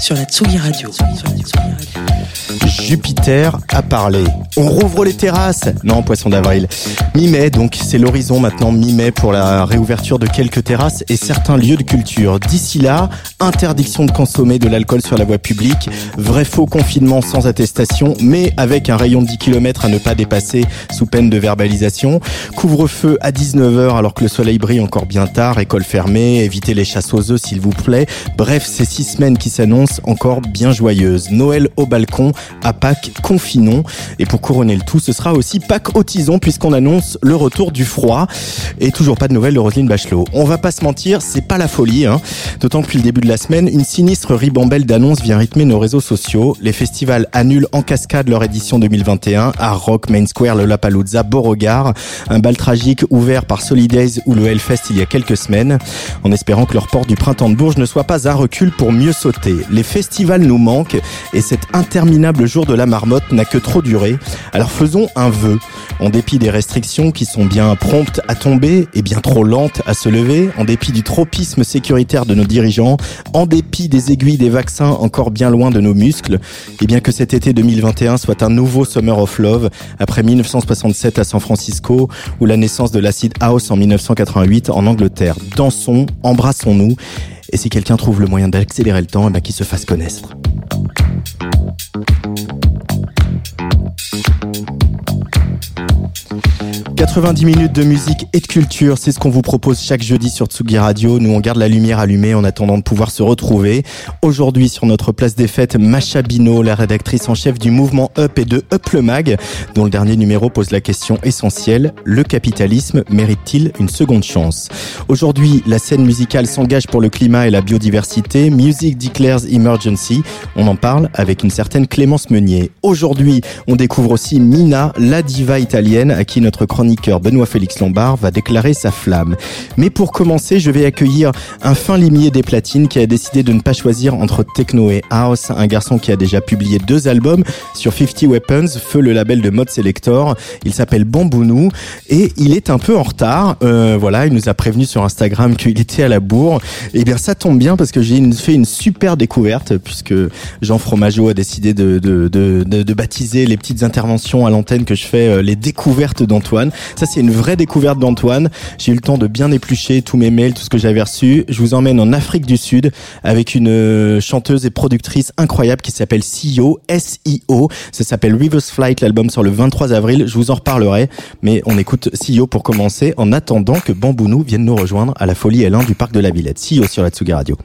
sur la Tsugi Radio. Jupiter a parlé. On rouvre les terrasses Non, poisson d'avril. Mi-mai, donc c'est l'horizon maintenant, mi-mai pour la réouverture de quelques terrasses et certains lieux de culture. D'ici là, interdiction de consommer de l'alcool sur la voie publique, vrai faux confinement sans attestation, mais avec un rayon de 10 km à ne pas dépasser sous peine de verbalisation. Couvre-feu à 19h alors que le soleil brille encore bien tard, école fermée, évitez les chasses aux œufs s'il vous plaît. Bref, ces six semaines qui s'annoncent encore bien joyeuses. Noël au balcon, à Pâques, confinons. Et pour couronner le tout, ce sera aussi Pâques au tison puisqu'on annonce le retour du froid. Et toujours pas de nouvelles de Roselyne Bachelot. On va pas se mentir, c'est pas la folie. Hein. D'autant que depuis le début de la semaine, une sinistre ribambelle d'annonces vient rythmer nos réseaux sociaux. Les festivals annulent en cascade leur édition 2021 à Rock, Main Square, le Lapalooza, Beauregard. Un bal tragique ouvert par Solidays ou le Hellfest il y a quelques semaines. En espérant que leur port du printemps de Bourges ne soit pas un recul pour mieux sauter. Les festivals nous manquent et cet interminable jour de la marmotte n'a que trop duré. Alors faisons un vœu. En dépit des restrictions qui sont bien promptes à tomber et bien trop lentes à se lever, en dépit du tropisme sécuritaire de nos dirigeants, en dépit des aiguilles des vaccins encore bien loin de nos muscles, et bien que cet été 2021 soit un nouveau Summer of Love après 1967 à San Francisco ou la naissance de l'acid house en 1988 en Angleterre. Dansons, embrassons-nous et si quelqu'un trouve le moyen d'accélérer le temps, eh qu'il se fasse connaître. 90 minutes de musique et de culture, c'est ce qu'on vous propose chaque jeudi sur Tsugi Radio. Nous, on garde la lumière allumée en attendant de pouvoir se retrouver. Aujourd'hui, sur notre place des fêtes, Macha Bino, la rédactrice en chef du mouvement Up et de Up le Mag, dont le dernier numéro pose la question essentielle, le capitalisme mérite-t-il une seconde chance? Aujourd'hui, la scène musicale s'engage pour le climat et la biodiversité. Music Declares Emergency. On en parle avec une certaine Clémence Meunier. Aujourd'hui, on découvre aussi Mina, la diva italienne, à qui notre chroniqueur Benoît Félix Lombard va déclarer sa flamme. Mais pour commencer, je vais accueillir un fin limier des platines qui a décidé de ne pas choisir entre techno et house, un garçon qui a déjà publié deux albums sur 50 Weapons, feu le label de Mode Selector. Il s'appelle Bambounou et il est un peu en retard. Euh, voilà, il nous a prévenu sur Instagram qu'il était à la bourre. Et eh bien ça tombe bien parce que j'ai fait une super découverte puisque Jean Fromageau a décidé de, de, de, de baptiser les petites interventions à l'antenne que je fais euh, les découvertes d'Antoine. Ça, c'est une vraie découverte d'Antoine. J'ai eu le temps de bien éplucher tous mes mails, tout ce que j'avais reçu. Je vous emmène en Afrique du Sud avec une euh, chanteuse et productrice incroyable qui s'appelle Sio, S-I-O. Ça s'appelle Rivers Flight, l'album sort le 23 avril. Je vous en reparlerai. Mais on écoute Sio pour commencer en attendant que Bambounou vienne nous rejoindre à la Folie L1 du Parc de la Villette. Sio sur la Tsugi Radio.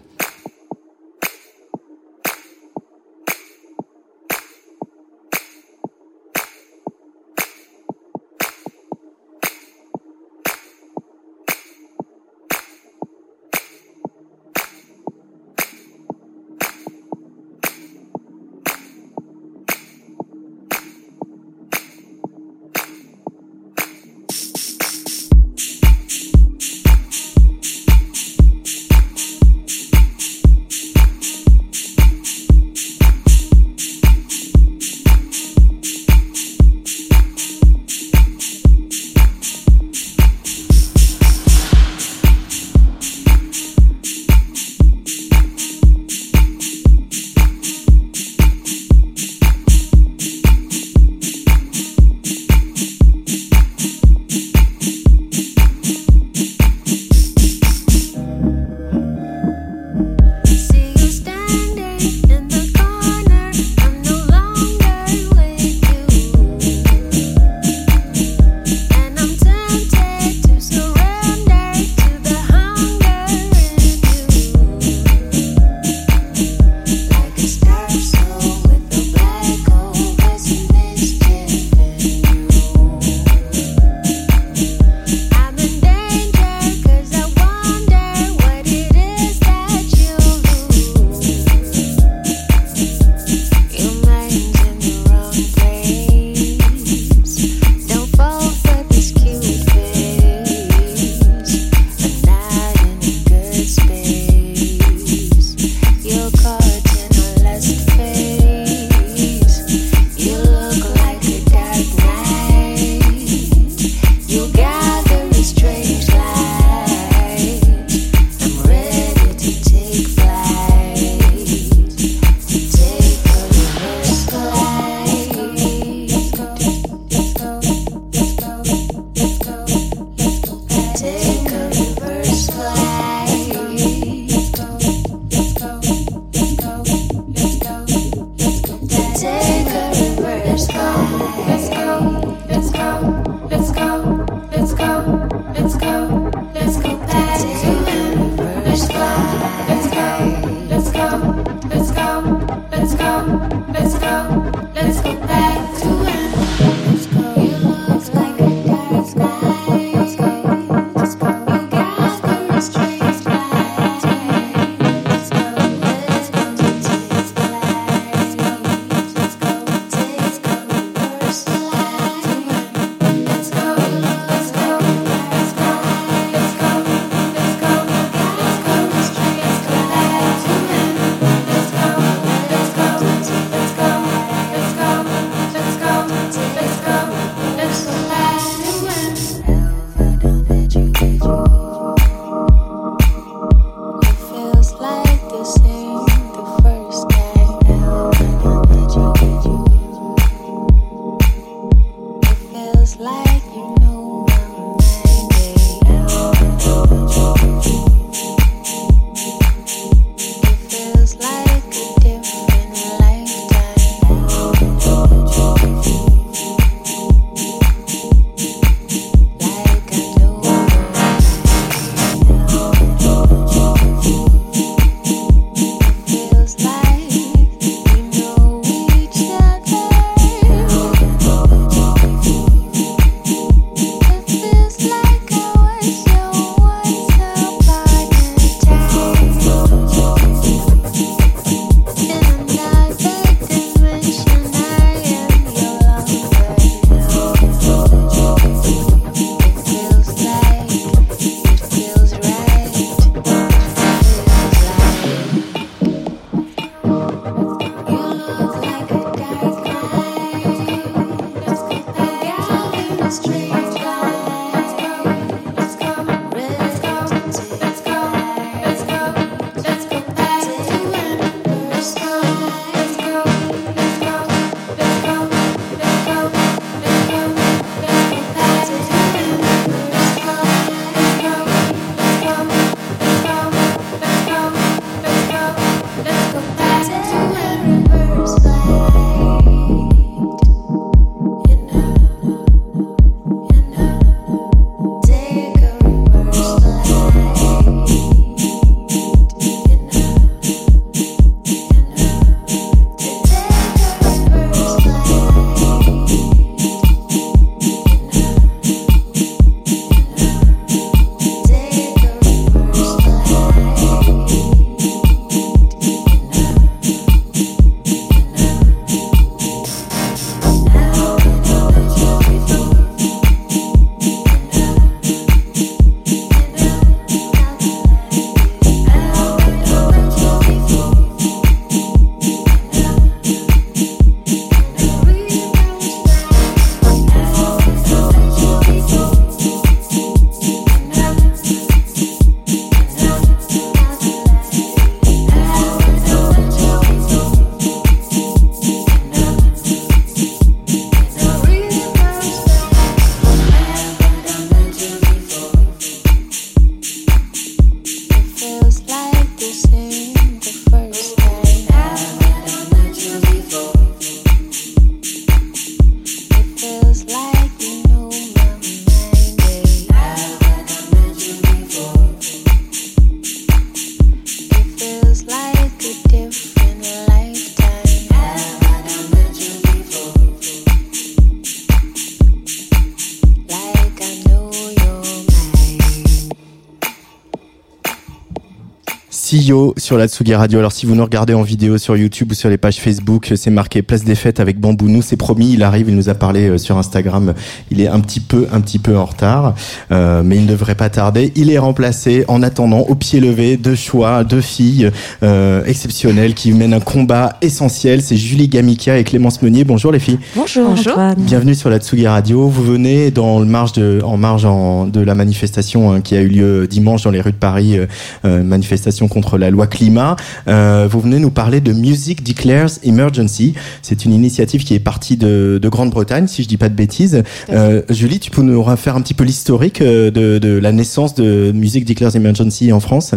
Sur la Tsugi Radio. Alors si vous nous regardez en vidéo sur YouTube ou sur les pages Facebook, c'est marqué Place des Fêtes avec Bambou. Nous, c'est promis, il arrive, il nous a parlé euh, sur Instagram. Il est un petit peu, un petit peu en retard, euh, mais il ne devrait pas tarder. Il est remplacé en attendant au pied levé deux choix, deux filles euh, exceptionnelles qui mènent un combat essentiel. C'est Julie Gamikia et Clémence Meunier. Bonjour les filles. Bonjour. Bonjour. Bienvenue sur la Tsugi Radio. Vous venez dans le marge de, en marge de la manifestation hein, qui a eu lieu dimanche dans les rues de Paris, euh, manifestation contre la loi climat. Euh, vous venez nous parler de Music Declares Emergency. C'est une initiative qui est partie de, Grande-Bretagne, si je dis pas de bêtises. Euh, Julie, tu peux nous refaire un petit peu l'historique euh, de, la naissance de Music Declares Emergency en France?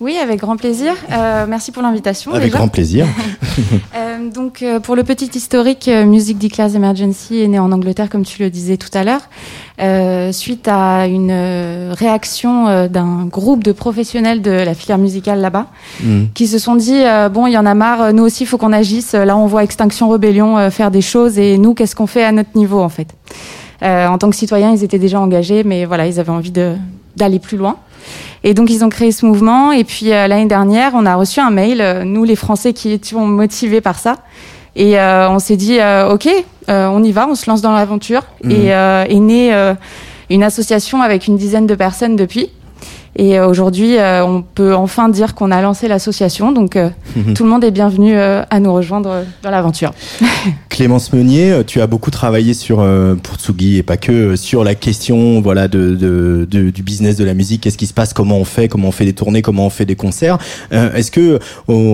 Oui, avec grand plaisir. merci pour l'invitation. Avec grand plaisir. donc, pour le petit historique, Music Declares Emergency est né en Angleterre, comme tu le disais tout à l'heure. Euh, suite à une euh, réaction euh, d'un groupe de professionnels de la filière musicale là-bas, mm. qui se sont dit bon, il y en a marre, nous aussi, il faut qu'on agisse. Là, on voit Extinction Rebellion faire des choses, et nous, qu'est-ce qu'on fait à notre niveau, en fait? En tant que citoyens, ils étaient déjà engagés, mais voilà, ils avaient envie d'aller plus loin. Et donc, ils ont créé ce mouvement. Et puis, l'année dernière, on a reçu un mail, nous, les Français qui étions motivés par ça, et euh, on s'est dit, euh, ok, euh, on y va, on se lance dans l'aventure. Mhm. Et est née une association avec une dizaine de personnes depuis. Et euh, aujourd'hui, euh, on peut enfin dire qu'on a lancé l'association. Donc, euh, Mhm. tout le monde est bienvenu euh, à nous rejoindre dans l'aventure. Clémence Meunier, tu as beaucoup travaillé sur euh, pour Tsugi et pas que sur la question voilà de, de- de- du business de la musique. Qu'est-ce qui se passe? Comment on fait? Comment on fait des tournées? Comment on fait des concerts? Euh, Est-ce que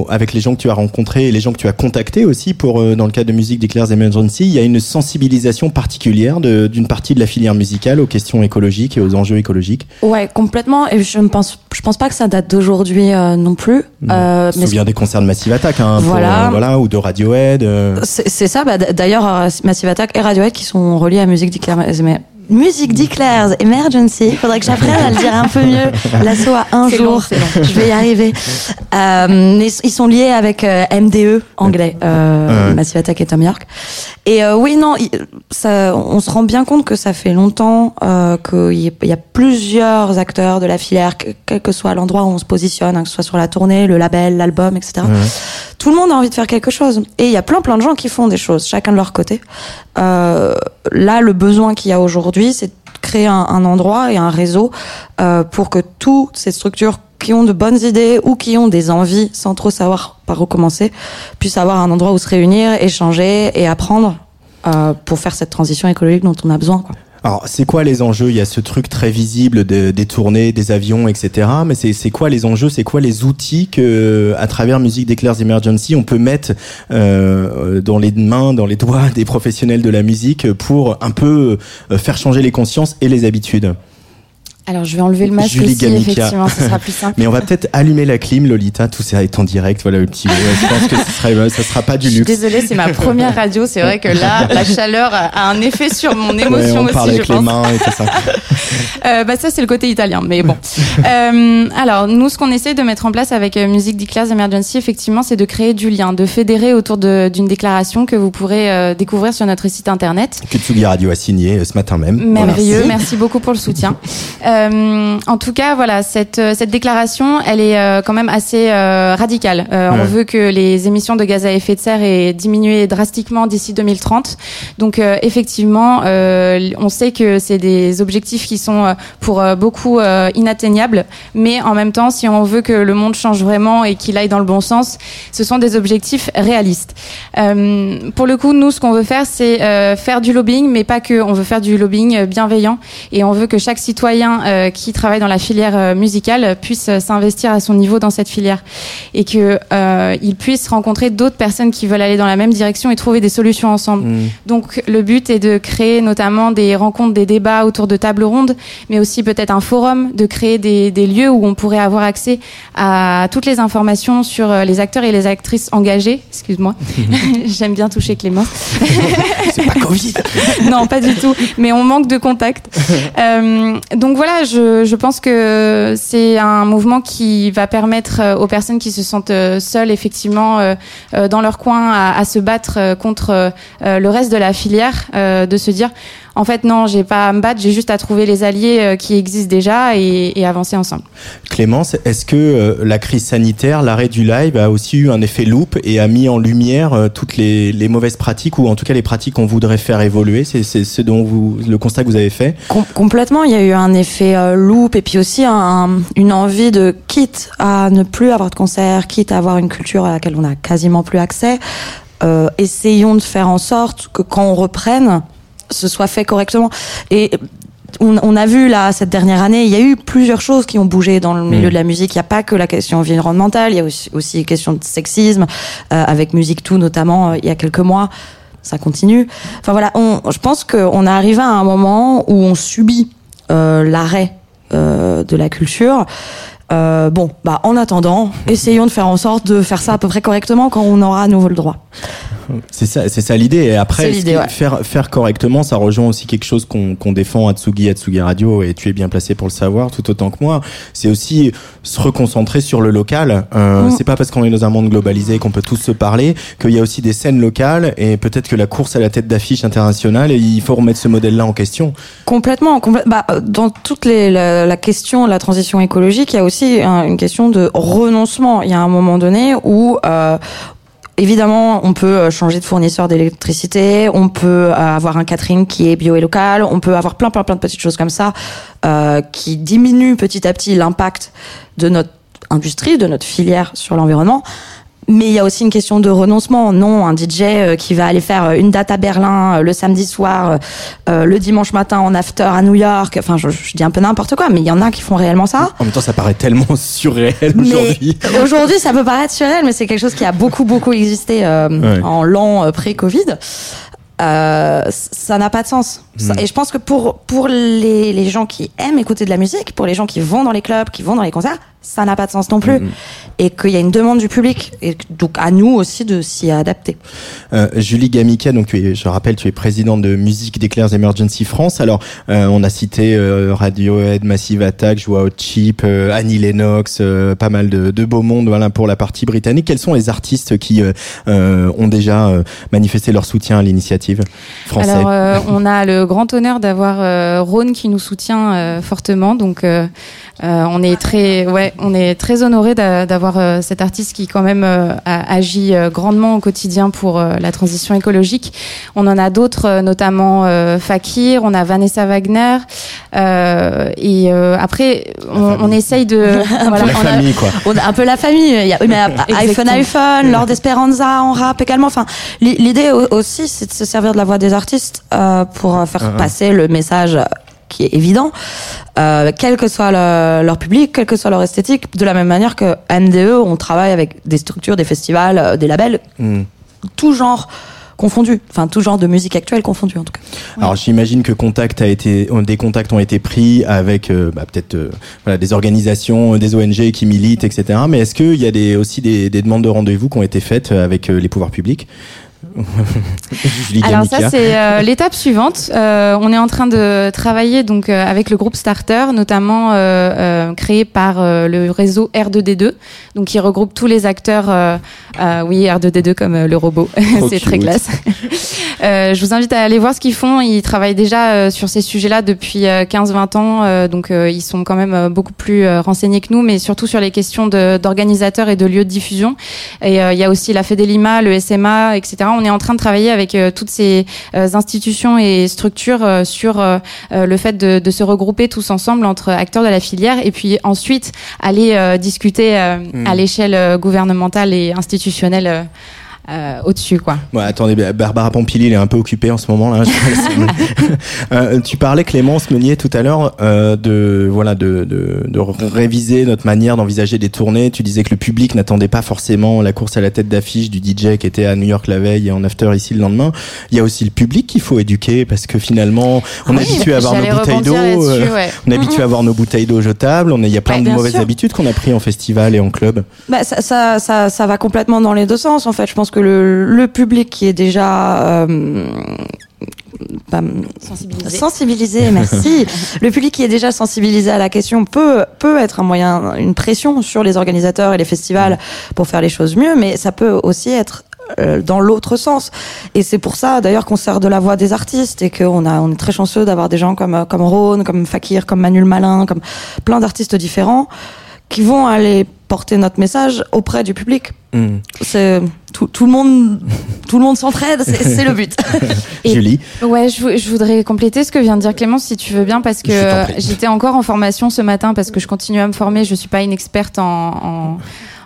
avec les gens que tu as rencontrés et les gens que tu as contactés aussi pour euh, dans le cadre de Musique Declares Emergency, il y a une sensibilisation particulière d'une partie de la filière musicale aux questions écologiques et aux enjeux écologiques? Ouais, complètement. Et je ne pense, je pense pas que ça date d'aujourd'hui euh, non plus. Euh, Je me souviens des concerts de Massive Attack, hein, Voilà. euh, voilà, ou de Radiohead. euh. C'est ça, bah, d'ailleurs, euh, Massive Attack et Radiohead qui sont reliés à Music Music Declares Emergency. Faudrait que j'apprenne à le dire un peu mieux. L'assaut à un long, jour. long. Je vais y arriver. Euh, ils sont liés avec euh, MDE anglais, euh. Massive Attack et Tom York. Et euh, oui, non, il- ça, on se rend bien compte que ça fait longtemps euh, qu'il y, a- il plusieurs acteurs de la filière, que- quel que soit l'endroit où on se positionne, hein, que ce soit sur la tournée, le label, l'album, etc. Tout le monde a envie de faire quelque chose. Et il y a plein plein de gens qui font des choses, chacun de leur côté. Euh, là, le besoin qu'il y a aujourd'hui, c'est créer un, endroit et un réseau euh, pour que toutes ces structures qui ont de bonnes idées ou qui ont des envies sans trop savoir par où commencer puissent avoir un endroit où se réunir, échanger et apprendre euh, pour faire cette transition écologique dont on a besoin. Alors, c'est quoi les enjeux? Il y a ce truc très visible de- des tournées, des avions, etc. Mais c'est quoi les enjeux? C'est quoi les outils que, à travers Musique Declares Emergency, on peut mettre euh, dans les mains, dans les doigts des professionnels de la musique pour un peu euh, faire changer les consciences et les habitudes? Alors, je vais enlever le masque Julie aussi, Gamica. effectivement, ce sera plus simple. Mais on va peut-être allumer la clim, Lolita. Tout ça est en direct. Voilà le petit mot. Je pense que ce sera, ça sera pas du luxe. désolée, c'est ma première radio. C'est vrai que là, la chaleur a un effet sur mon Ouais, émotion on parle aussi, je avec les mains et tout ça. Euh, bah ça c'est le côté italien, mais bon. Euh, alors nous, ce qu'on essaie de mettre en place avec euh, Music Declares Emergency, effectivement, c'est de créer du lien, de fédérer autour d'une déclaration que vous pourrez euh, découvrir sur notre site internet. Que Tsugi Radio a signé ce matin même. Merveilleux, merci beaucoup pour le soutien. Euh, en tout cas, voilà, cette, euh, cette déclaration, elle est euh, quand même assez euh, radicale. Ouais. On veut que les émissions de gaz à effet de serre aient diminué drastiquement d'ici 2030. Donc effectivement, on sait que c'est des objectifs qui sont pour beaucoup inatteignables, mais en même temps, si on veut que le monde change vraiment et qu'il aille dans le bon sens, ce sont des objectifs réalistes. Pour le coup, nous, ce qu'on veut faire, c'est faire du lobbying, mais pas que. On veut faire du lobbying bienveillant et on veut que chaque citoyen euh, qui travaille dans la filière euh, musicale euh, s'investir à son niveau dans cette filière et que euh, il puisse rencontrer d'autres personnes qui veulent aller dans la même direction et trouver des solutions ensemble. Mm. Donc le but est de créer notamment des rencontres, des débats autour de tables rondes, mais aussi peut-être un forum, de créer des, des lieux où on pourrait avoir accès à toutes les informations sur les acteurs et les actrices engagés. Excuse-moi, j'aime bien toucher Clément. C'est pas Covid. non, pas du tout. Mais on manque de contact. Euh, donc voilà, je, pense que c'est un mouvement qui va permettre euh, aux personnes qui se sentent euh, seules, effectivement, euh, dans leur coin, à, à se battre contre le reste de la filière, de se dire, en fait, non, j'ai pas à me battre, j'ai juste à trouver les alliés euh, qui existent déjà et, et avancer ensemble. Clémence, est-ce que euh, la crise sanitaire, l'arrêt du live a aussi eu un effet loupe et a mis en lumière euh, toutes les, les mauvaises pratiques ou en tout cas les pratiques qu'on voudrait faire évoluer? C'est c'est ce dont vous le constat que vous avez fait? Com- complètement, il y a eu un effet euh, loop et puis aussi un- une envie de quitte à ne plus avoir de concert, quitte à avoir une culture à laquelle on a quasiment plus accès. euh, essayons de faire en sorte que quand on reprenne, ce soit fait correctement. Et on, on a vu là cette dernière année, il y a eu plusieurs choses qui ont bougé dans le milieu Mm. de la musique. Il n'y a pas que la question environnementale, il y a aussi, aussi les questions de sexisme euh, avec Musique Tout notamment euh, il y a quelques mois. Ça continue. Enfin voilà, on, je pense qu'on est arrivé à un moment où on subit euh, l'arrêt euh, de la culture. Euh, bon, bah en attendant, essayons de faire en sorte de faire ça à peu près correctement quand on aura à nouveau le droit. C'est ça, c'est ça l'idée. Et après, ce ouais. faire faire correctement, ça rejoint aussi quelque chose qu'on qu'on défend à Tsugi, à Tsugi Radio, et tu es bien placé pour le savoir, tout autant que moi. C'est aussi se reconcentrer sur le local. Euh, Mm. C'est pas parce qu'on est dans un monde globalisé qu'on peut tous se parler qu'il y a aussi des scènes locales, et peut-être que la course à la tête d'affiche internationale, et il faut remettre ce modèle-là en question. Complètement, complè- bah, euh, dans toute les, la, la question de la transition écologique, il y a aussi un- une question de renoncement. Il y a un moment donné où euh, évidemment, on peut changer de fournisseur d'électricité, on peut avoir un catering qui est bio et local, on peut avoir plein, plein, plein de petites choses comme ça euh, qui diminuent petit à petit l'impact de notre industrie, de notre filière sur l'environnement. Mais il y a aussi une question de renoncement. Non, un DJ euh, qui va aller faire euh, une date à Berlin euh, le samedi soir, le dimanche matin en after à New York. Enfin, je, dis un peu n'importe quoi, mais il y en a qui font réellement ça. En même temps, ça paraît tellement surréel aujourd'hui. Aujourd'hui, ça peut paraître surréel, mais c'est quelque chose qui a beaucoup, beaucoup existé en l'an pré-Covid. ça n'a pas de sens. Hmm. Et je pense que pour, pour les, les gens qui aiment écouter de la musique, pour les gens qui vont dans les clubs, qui vont dans les concerts, ça n'a pas de sens non plus. Mm-hmm. Et qu'il y a une demande du public. Et donc à nous aussi de s'y adapter. Euh, Julie Gamica, donc tu es, je rappelle, tu es présidente de Musique d'Eclairs Emergency France. Alors euh, on a cité euh, Radiohead, Massive Attack, Joao Cheap, euh, Annie Lennox, euh, pas mal de, de beau monde voilà, pour la partie britannique. Quels sont les artistes qui ont déjà manifesté leur soutien à l'initiative française Alors on a le grand honneur d'avoir Rhône qui nous soutient fortement. Donc on est très... Ouais, on est très honoré d'avoir euh, cet artiste qui quand même euh, agit euh, grandement au quotidien pour la transition écologique. On en a d'autres, notamment Fakir, on a Vanessa Wagner, et après on, essaye de voilà, la famille quoi. On a un peu la famille. Il y a, mais iPhone iPhone, Lord Esperanza en rap également. Enfin, l'idée aussi c'est de se servir de la voix des artistes pour faire uh-huh. passer le message qui est évident, euh, quel que soit leur public, quel que soit leur esthétique, de la même manière que NDE, on travaille avec des structures, des festivals, euh, des labels, hmm. tout genre confondu, enfin tout genre de musique actuelle confondue en tout cas. Alors j'imagine que contact a été, des contacts ont été pris avec euh, bah, peut-être voilà, des organisations, des ONG qui militent, etc. Mais est-ce qu'il y a des, aussi des, des demandes de rendez-vous qui ont été faites avec les pouvoirs publics? Alors ça c'est euh, l'étape suivante. Euh, on est en train de travailler donc euh, avec le groupe Starter, notamment créé par le réseau R2D2, donc qui regroupe tous les acteurs. oui R2D2 comme le robot, c'est très classe. je vous invite à aller voir ce qu'ils font. Ils travaillent déjà sur ces sujets-là depuis 15-20 ans, donc ils sont quand même beaucoup plus renseignés que nous, mais surtout sur les questions d'organisateurs et de lieux de diffusion. Et il y a aussi la Fedelima, le SMA, etc on est en train de travailler avec euh, toutes ces euh, institutions et structures euh, sur le fait de, se regrouper tous ensemble entre acteurs de la filière et puis ensuite aller discuter à hmm. l'échelle gouvernementale et institutionnelle euh, au-dessus, quoi. Ouais, attendez, Barbara Pompili, elle est un peu occupée en ce moment là. euh, tu parlais Clémence Meunier tout à l'heure euh, de voilà de, de, de, réviser notre manière d'envisager des tournées. Tu disais que le public n'attendait pas forcément la course à la tête d'affiche du DJ qui était à New York la veille et en after ici le lendemain. Il y a aussi le public qu'il faut éduquer parce que finalement on est habitué à avoir nos bouteilles d'eau, euh, on est habitué à avoir nos bouteilles d'eau jetables. On il y a plein de mauvaises habitudes qu'on a pris en festival et en club. Bah, ça, ça, ça, ça va complètement dans les deux sens en fait. Je pense que le, public qui est déjà euh, sensibilisé. merci. le public qui est déjà sensibilisé à la question peut peut être un moyen, une pression sur les organisateurs et les festivals pour faire les choses mieux, mais ça peut aussi être euh, dans l'autre sens. Et c'est pour ça, d'ailleurs, qu'on sert de la voix des artistes et qu'on a, on est très chanceux d'avoir des gens comme comme Rhône, comme Fakir, comme Manuel Malin, comme plein d'artistes différents qui vont aller porter notre message auprès du public. Hmm. C'est tout, tout, le monde, tout le monde s'entraide, c'est le but. Julie. Ouais, je, je, voudrais compléter ce que vient de dire Clémence, si tu veux bien, parce que j'étais encore en formation ce matin, parce que je continue à me former. Je suis pas une experte en, en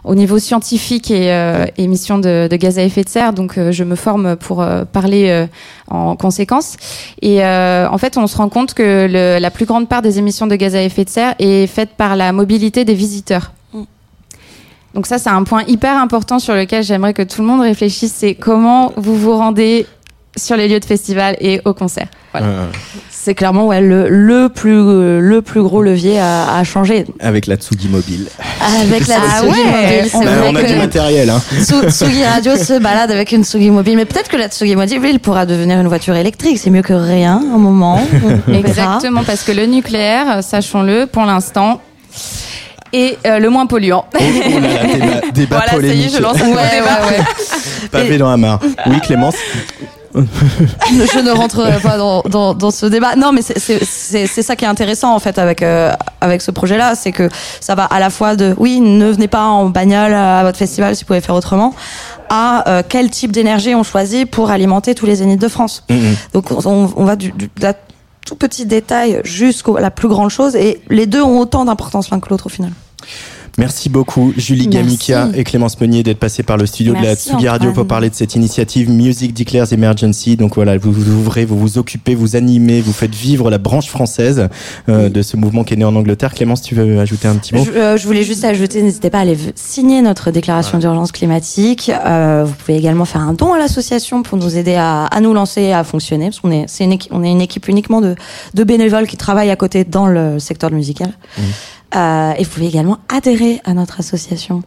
au niveau scientifique et euh, émissions de, de, gaz à effet de serre. Donc, euh, je me forme pour euh, parler euh, en conséquence. Et en fait, on se rend compte que le, la plus grande part des émissions de gaz à effet de serre est faite par la mobilité des visiteurs. Donc ça, c'est un point hyper important sur lequel j'aimerais que tout le monde réfléchisse. C'est comment vous vous rendez sur les lieux de festival et au concert. Voilà. C'est clairement ouais, le, le, plus, le plus gros levier à, à changer. Avec la Tsugi Mobile. Avec la ah Tsugi Mobile. On, vrai on a du matériel. Hein. Tsugi Radio se balade avec une Tsugi Mobile. Mais peut-être que la Tsugi Mobile pourra devenir une voiture électrique. C'est mieux que rien, un moment. Exactement, parce que le nucléaire, sachons-le, pour l'instant, est euh, le moins polluant. Oh, oh là là, débat, débat voilà, ça y est, je lance un débat. Pavé dans la mare. Oui, Clémence je ne rentrerai pas dans, dans, dans, ce débat. Non, mais c'est ça qui est intéressant en fait avec euh, avec ce projet-là, c'est que ça va à la fois de oui, ne venez pas en bagnole à votre festival si vous pouvez faire autrement, à euh, quel type d'énergie on choisit pour alimenter tous les zéniths de France. Mm-hmm. Donc on, on va du, du de la tout petit détail jusqu'à la plus grande chose et les deux ont autant d'importance l'un que l'autre au final. Merci beaucoup Julie Gamica et Clémence Meunier d'être passées par le studio de la Tsugi Radio pour parler de cette initiative Music Declares Emergency. Donc voilà, vous vous ouvrez, vous vous occupez, vous animez, vous faites vivre la branche française euh, de ce mouvement qui est né en Angleterre. Clémence, tu veux ajouter un petit mot? Je, euh, je, voulais juste ajouter, n'hésitez pas à aller signer notre déclaration d'urgence climatique. Euh, vous pouvez également faire un don à l'association pour nous aider à, à nous lancer et à fonctionner, parce qu'on est, c'est une, on est une équipe uniquement de, de bénévoles qui travaillent à côté dans le secteur musical. Mmh. Euh, et vous pouvez également adhérer à notre association.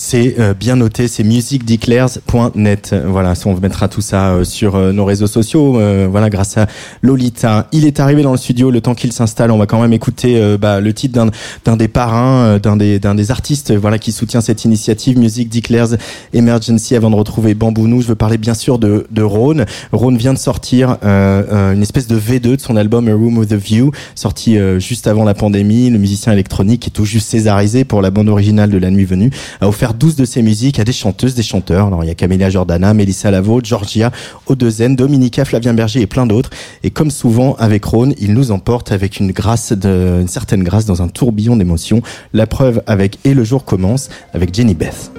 C'est euh, bien noté, c'est musicdeclares.net. Voilà, on mettra tout ça euh, sur euh, nos réseaux sociaux. voilà, grâce à Lolita. Il est arrivé dans le studio. Le temps qu'il s'installe, on va quand même écouter bah, le titre d'un des parrains, d'un des des artistes, voilà, qui soutient cette initiative Music Declares Emergency. Avant de retrouver Bambounou, je veux parler bien sûr de de Rhône. Rhône vient de sortir une espèce de V2 de son album A Room with a View, sorti juste avant la pandémie. Le musicien électronique est tout juste césarisé pour la bande originale de La Nuit Venue a offert 12 de ses musiques à des chanteuses, des chanteurs. Alors il y a Camélia Jordana, Mélissa Lavo, Georgia, Odezen, Dominica, Flavien Berger et plein d'autres. Et comme souvent avec Rhône, il nous emporte avec une grâce de, une certaine grâce dans un tourbillon d'émotions. La preuve avec Et le jour commence avec Jenny Beth.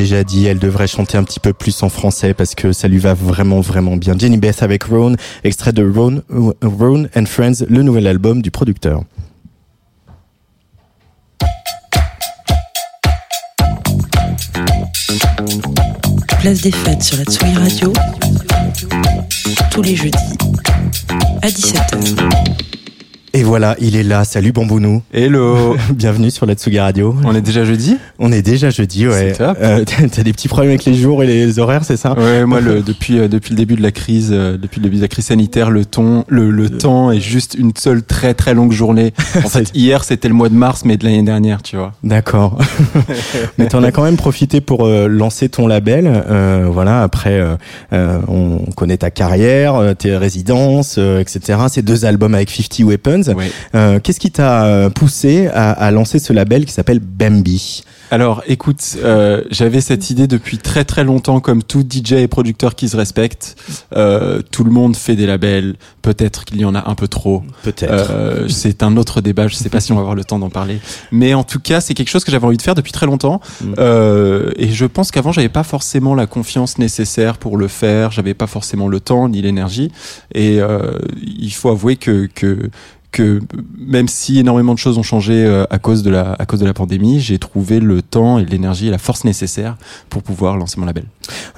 Déjà dit, elle devrait chanter un petit peu plus en français parce que ça lui va vraiment vraiment bien. Jenny Beth avec Ron, extrait de Ron and Friends, le nouvel album du producteur. Place des fêtes sur la Tsugi Radio, tous les jeudis à 17h. Et voilà, il est là. Salut Bambounou. Hello. Bienvenue sur la Tsugi Radio. On est déjà jeudi? On est déjà jeudi, ouais. C'est top. Euh, t'as des petits problèmes avec les jours et les horaires, c'est ça? Ouais, moi le, depuis euh, depuis le début de la crise, euh, depuis le début de la crise sanitaire, le ton, le, le temps est juste une seule très très longue journée. En fait, hier c'était le mois de mars, mais de l'année dernière, tu vois. D'accord. Mais t'en as quand même profité pour euh, lancer ton label. Euh, voilà, après, euh, euh, on connaît ta carrière, euh, tes résidences, euh, etc. Ces deux albums avec 50 Weapons. Ouais. Euh, Qu'est-ce qui t'a euh, poussé à, à lancer ce label qui s'appelle Bambi? Alors, écoute, euh, j'avais cette idée depuis très très longtemps, comme tout DJ et producteur qui se respecte. Euh, tout le monde fait des labels. Peut-être qu'il y en a un peu trop. Peut-être. Euh, c'est un autre débat. Je sais pas si on va avoir le temps d'en parler. Mais en tout cas, c'est quelque chose que j'avais envie de faire depuis très longtemps. Mm. Euh, et je pense qu'avant, j'avais pas forcément la confiance nécessaire pour le faire. J'avais pas forcément le temps ni l'énergie. Et euh, il faut avouer que que que même si énormément de choses ont changé euh, à cause de la à cause de la pandémie, j'ai trouvé le temps et l'énergie et la force nécessaire pour pouvoir lancer mon label.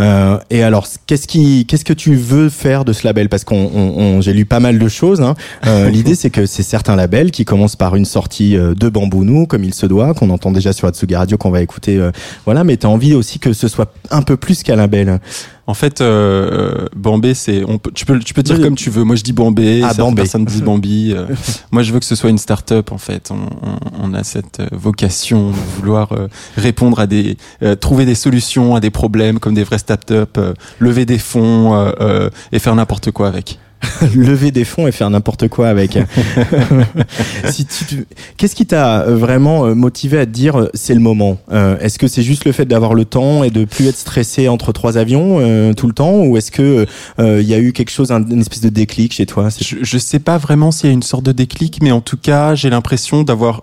Euh, et alors, qu'est-ce qui, qu'est-ce que tu veux faire de ce label? Parce qu'on, on- on- j'ai lu pas mal de choses. Hein. Euh, L'idée, c'est que c'est certains labels qui commencent par une sortie euh, de Bambounou, comme il se doit, qu'on entend déjà sur Atsugi Radio, qu'on va écouter. euh, voilà, mais t'as envie aussi que ce soit un peu plus qu'un label. En fait, euh, Bambé, c'est on peut, tu peux tu peux dire Oui. comme tu veux. Moi, je dis Bambé. Ah, Bambé. personnes disent Bambi. euh, moi, je veux que ce soit une start-up. En fait, on, on, on a cette euh, vocation de vouloir euh, répondre à des, euh, trouver des solutions à des problèmes comme des vraies start-up, euh, lever des fonds euh, euh, et faire n'importe quoi avec. Lever des fonds et faire n'importe quoi avec. si tu, qu'est-ce qui t'a euh, vraiment euh, motivé à te dire euh, c'est le moment Euh, Est-ce que c'est juste le fait d'avoir le temps et de plus être stressé entre trois avions euh, tout le temps, ou est-ce que euh, il y a eu quelque chose, un- une espèce de déclic chez toi Je, je sais pas vraiment s'il y a une sorte de déclic, mais en tout cas, j'ai l'impression d'avoir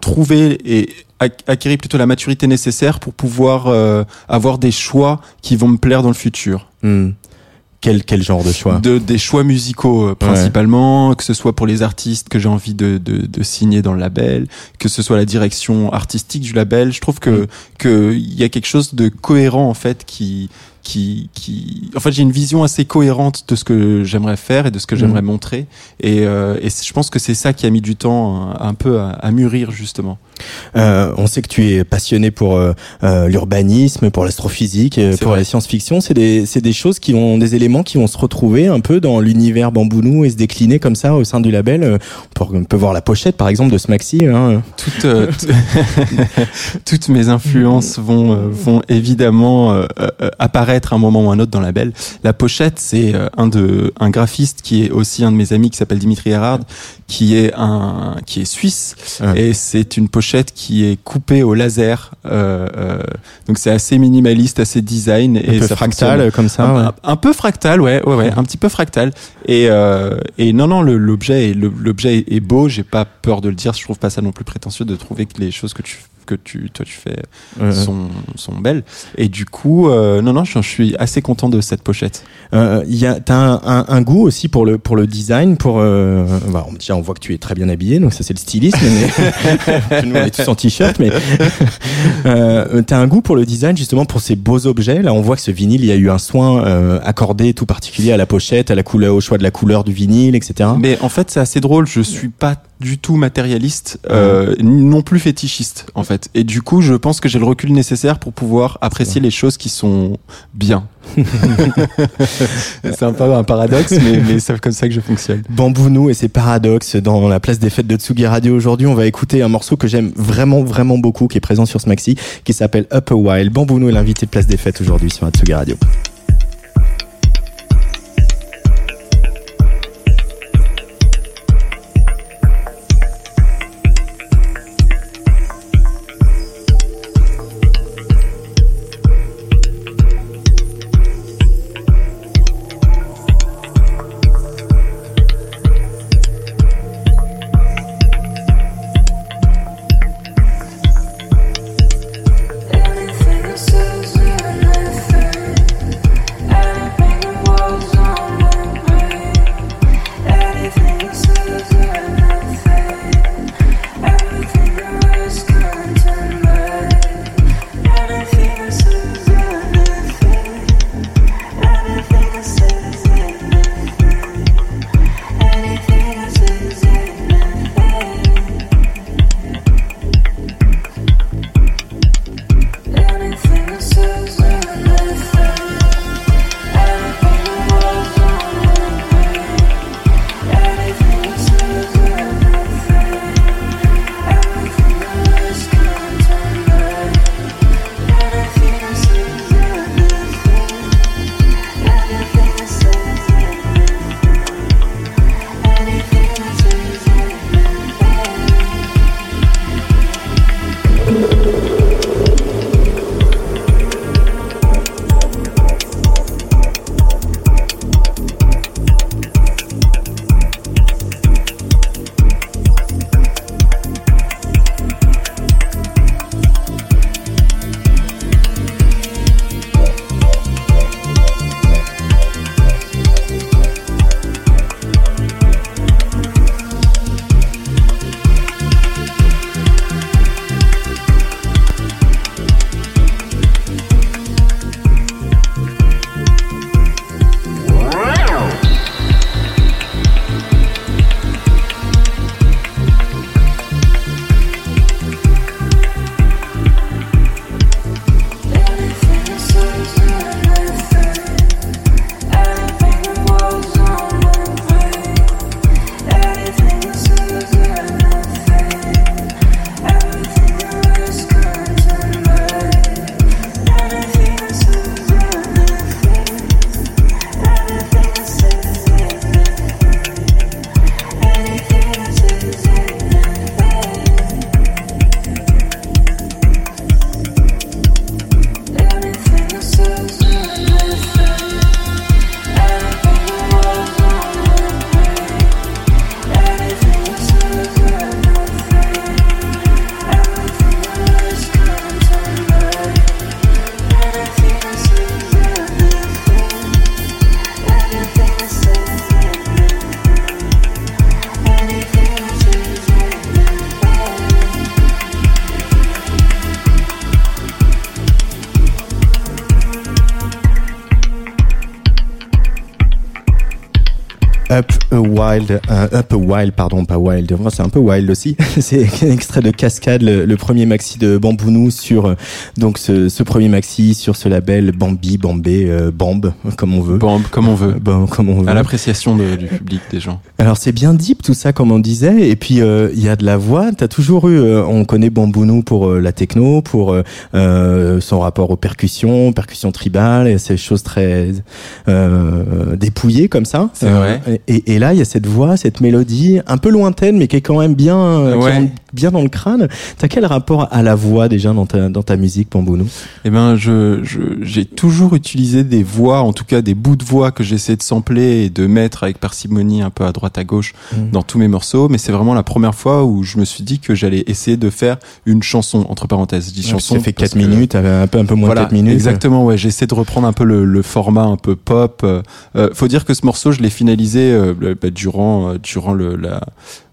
trouvé et ac- acquéri plutôt la maturité nécessaire pour pouvoir euh, avoir des choix qui vont me plaire dans le futur. Hmm. Quel, quel genre de choix De, des choix musicaux euh, principalement, que ce soit pour les artistes que j'ai envie de, de, de signer dans le label, que ce soit la direction artistique du label. Je trouve que que il y a quelque chose de cohérent en fait qui qui qui en fait j'ai une vision assez cohérente de ce que j'aimerais faire et de ce que j'aimerais montrer et euh, et je pense que c'est ça qui a mis du temps euh, un peu à, à mûrir justement. Euh, on sait que tu es passionné pour euh, euh, l'urbanisme, pour l'astrophysique, euh, pour vrai. la science-fiction. C'est des, c'est des choses qui vont, des éléments qui vont se retrouver un peu dans l'univers Bambounou et se décliner comme ça au sein du label. On peut, on peut voir la pochette, par exemple, de ce maxi. Hein. toutes, toutes mes influences vont, vont évidemment euh, euh, apparaître à un moment ou un autre dans la label. La pochette, c'est euh, un de un graphiste qui est aussi un de mes amis qui s'appelle Dimitri Erhard, qui est un qui est suisse et c'est une pochette qui est coupée au laser. Euh, euh, donc c'est assez minimaliste, assez design Un et peu ça fractal, fonctionne. comme ça. Un, ouais. un- un peu fractal, ouais, ouais, ouais, un petit peu fractal. Et, euh, et non, non, l'objet, l'objet est beau. J'ai pas peur de le dire. Je trouve pas ça non plus prétentieux de trouver que les choses que tu que tu toi tu fais Euh, sont sont belles. Et du coup, euh, non, non, je, je suis assez content de cette pochette. Euh, y a, t'as un, un, un goût aussi pour le pour le design, pour euh, bah, on- déjà on voit que tu es très bien habillé, donc ça c'est le stylisme. Mais nous on est tous en t-shirt, mais euh, t'as un goût pour le design justement pour ces beaux objets. Là on voit que ce vinyle, il y a eu un soin accordé tout particulier à la pochette, à la couleur, au choix de la couleur du vinyle, etc. Mais en fait, c'est assez drôle. Je suis pas du tout matérialiste, euh, non plus fétichiste en fait. Et du coup, je pense que j'ai le recul nécessaire pour pouvoir apprécier les choses qui sont bien. c'est un peu un paradoxe, mais, mais c'est comme ça que je fonctionne. Bambounou et ses paradoxes dans la place des fêtes de Tsugi Radio aujourd'hui. On va écouter un morceau que j'aime vraiment, vraiment beaucoup, qui est présent sur ce maxi, qui s'appelle Up a While. Bambounou est l'invité de place des fêtes aujourd'hui sur Tsugi Radio. a euh, a Wild, pardon, pas Wild. C'est un peu wild aussi. c'est un extrait de Cascade, le, le, premier maxi de Bambounou sur euh, donc ce, ce, premier maxi sur ce label Bambi, Bambé, euh, Bamb, comme on veut. Bamb, comme on veut. Bon, comme on veut. À l'appréciation du public des gens. Alors c'est bien deep tout ça, comme on disait. Et puis il y a de la voix. T'as toujours eu, on connaît Bambounou pour la techno, pour son rapport aux percussions, percussions tribales, et ces choses très dépouillées comme ça. C'est vrai et, et, là, il y a cette voix, cette mélodie, un peu lointaine, mais qui est quand même bien, euh, bien dans le crâne. T'as quel rapport à la voix déjà dans ta, dans ta musique, Pambounou? Eh ben, je, j'ai toujours utilisé des voix, en tout cas des bouts de voix que j'essaie de sampler et de mettre avec parcimonie un peu à droite à gauche mmh. dans tous mes morceaux. Mais c'est vraiment la première fois où je me suis dit que j'allais essayer de faire une chanson entre parenthèses. Je dis chanson. Ça fait 4 minutes, un peu un peu moins voilà, de 4 minutes. Exactement, ouais. J'essaie de reprendre un peu le, le format un peu pop. Euh, faut dire que ce morceau, je l'ai finalisé euh, bah, durant euh, durant le la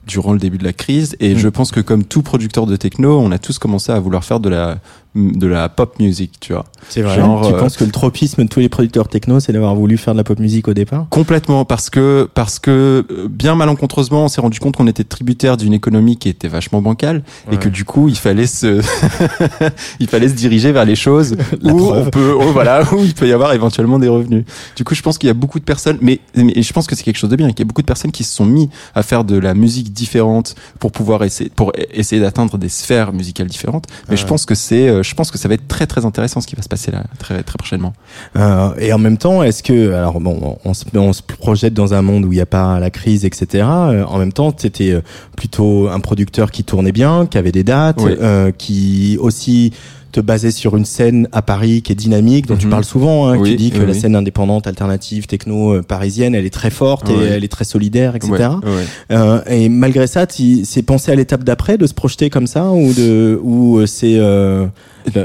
durant le début de la crise et mmh. je pense que comme tout producteur de techno on a tous commencé à vouloir faire de la de la pop music, tu vois. C'est vrai. Genre, tu euh, penses que le tropisme de tous les producteurs techno, c'est d'avoir voulu faire de la pop music au départ? Complètement, parce que parce que euh, bien malencontreusement, on s'est rendu compte qu'on était tributaire d'une économie qui était vachement bancale ouais. et que du coup, il fallait se il fallait se diriger vers les choses où on peut oh, voilà où il peut y avoir éventuellement des revenus. Du coup, je pense qu'il y a beaucoup de personnes, mais, mais je pense que c'est quelque chose de bien, qu'il y a beaucoup de personnes qui se sont mis à faire de la musique différente pour pouvoir essayer pour essayer d'atteindre des sphères musicales différentes. Mais ouais. je pense que c'est je pense que ça va être très très intéressant ce qui va se passer là très très prochainement. Euh, et en même temps, est-ce que alors bon, on se, on se projette dans un monde où il n'y a pas la crise, etc. Euh, en même temps, c'était euh, plutôt un producteur qui tournait bien, qui avait des dates, oui. euh, qui aussi te basait sur une scène à Paris qui est dynamique, dont Mhm. tu parles souvent, hein, Oui, qui dit que oui, la scène indépendante, alternative, techno euh, parisienne, elle est très forte et elle est très solidaire, etc. Ouais, ouais. Euh, et malgré ça, tu- c'est pensé à l'étape d'après de se projeter comme ça ou de ou euh, c'est euh,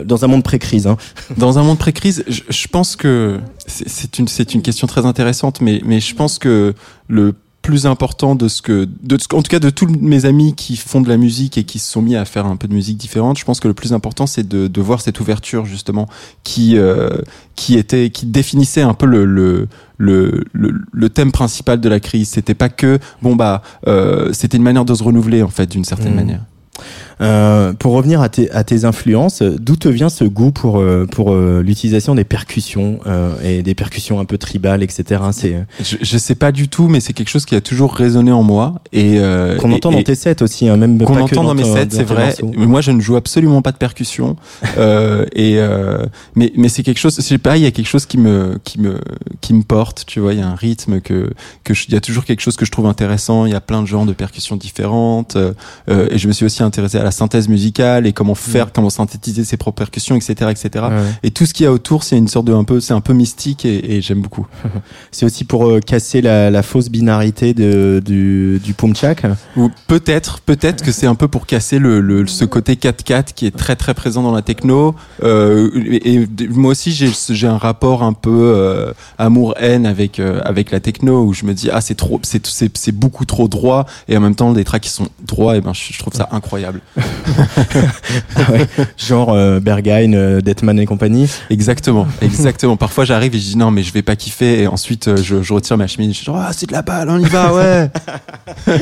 dans un monde pré-crise. Hein? Dans un monde pré-crise, je, je pense que c'est une c'est une question très intéressante, mais mais je pense que le plus important de ce que de en tout cas de tous mes amis qui font de la musique et qui se sont mis à faire un peu de musique différente je pense que le plus important c'est de, de voir cette ouverture justement qui euh, qui était qui définissait un peu le le le, le, le thème principal de la crise c'était pas que bon bah euh, c'était une manière de se renouveler en fait d'une certaine Mhm. manière Euh, pour revenir à tes, à tes influences, d'où te vient ce goût pour euh, pour euh, l'utilisation des percussions euh, et des percussions un peu tribales, etc. C'est je, je sais pas du tout mais c'est quelque chose qui a toujours résonné en moi et euh, qu'on entend et- dans tes sets aussi, hein, même qu'on entend dans mes sets, c'est vrai. Mais moi, je ne joue absolument pas de percussion. et mais mais c'est quelque chose. Je sais pas. Il y a quelque chose qui me qui me qui me porte. Tu vois, il y a un rythme que il y a toujours quelque chose que je trouve intéressant. Il y a plein de genres de percussions différentes. et je me suis aussi intéressé à la synthèse musicale et comment faire, comment synthétiser ses propres percussions, etc., etc. Mm. Ouais. Et tout ce qu'il y a autour, c'est une sorte de un peu, c'est un peu mystique et, et j'aime beaucoup. C'est aussi pour euh, casser la, la fausse binarité de, du, du pumchak. Ou peut-être, peut-être que c'est un peu pour casser le, le ce côté 4-4 qui est très très présent dans la techno. Euh, et, et moi aussi j'ai j'ai un rapport un peu euh, amour-haine avec avec la techno où je me dis ah c'est trop c'est beaucoup trop droit et en même temps des tracks qui sont droits et ben je, je trouve ça incroyable. Ouais. Genre euh, Berghain, euh, Deadman et compagnie. Exactement, exactement. Parfois j'arrive et je dis non mais je vais pas kiffer et ensuite euh, je, je retire ma chemise. Je dis ah c'est de la balle, on y va ouais.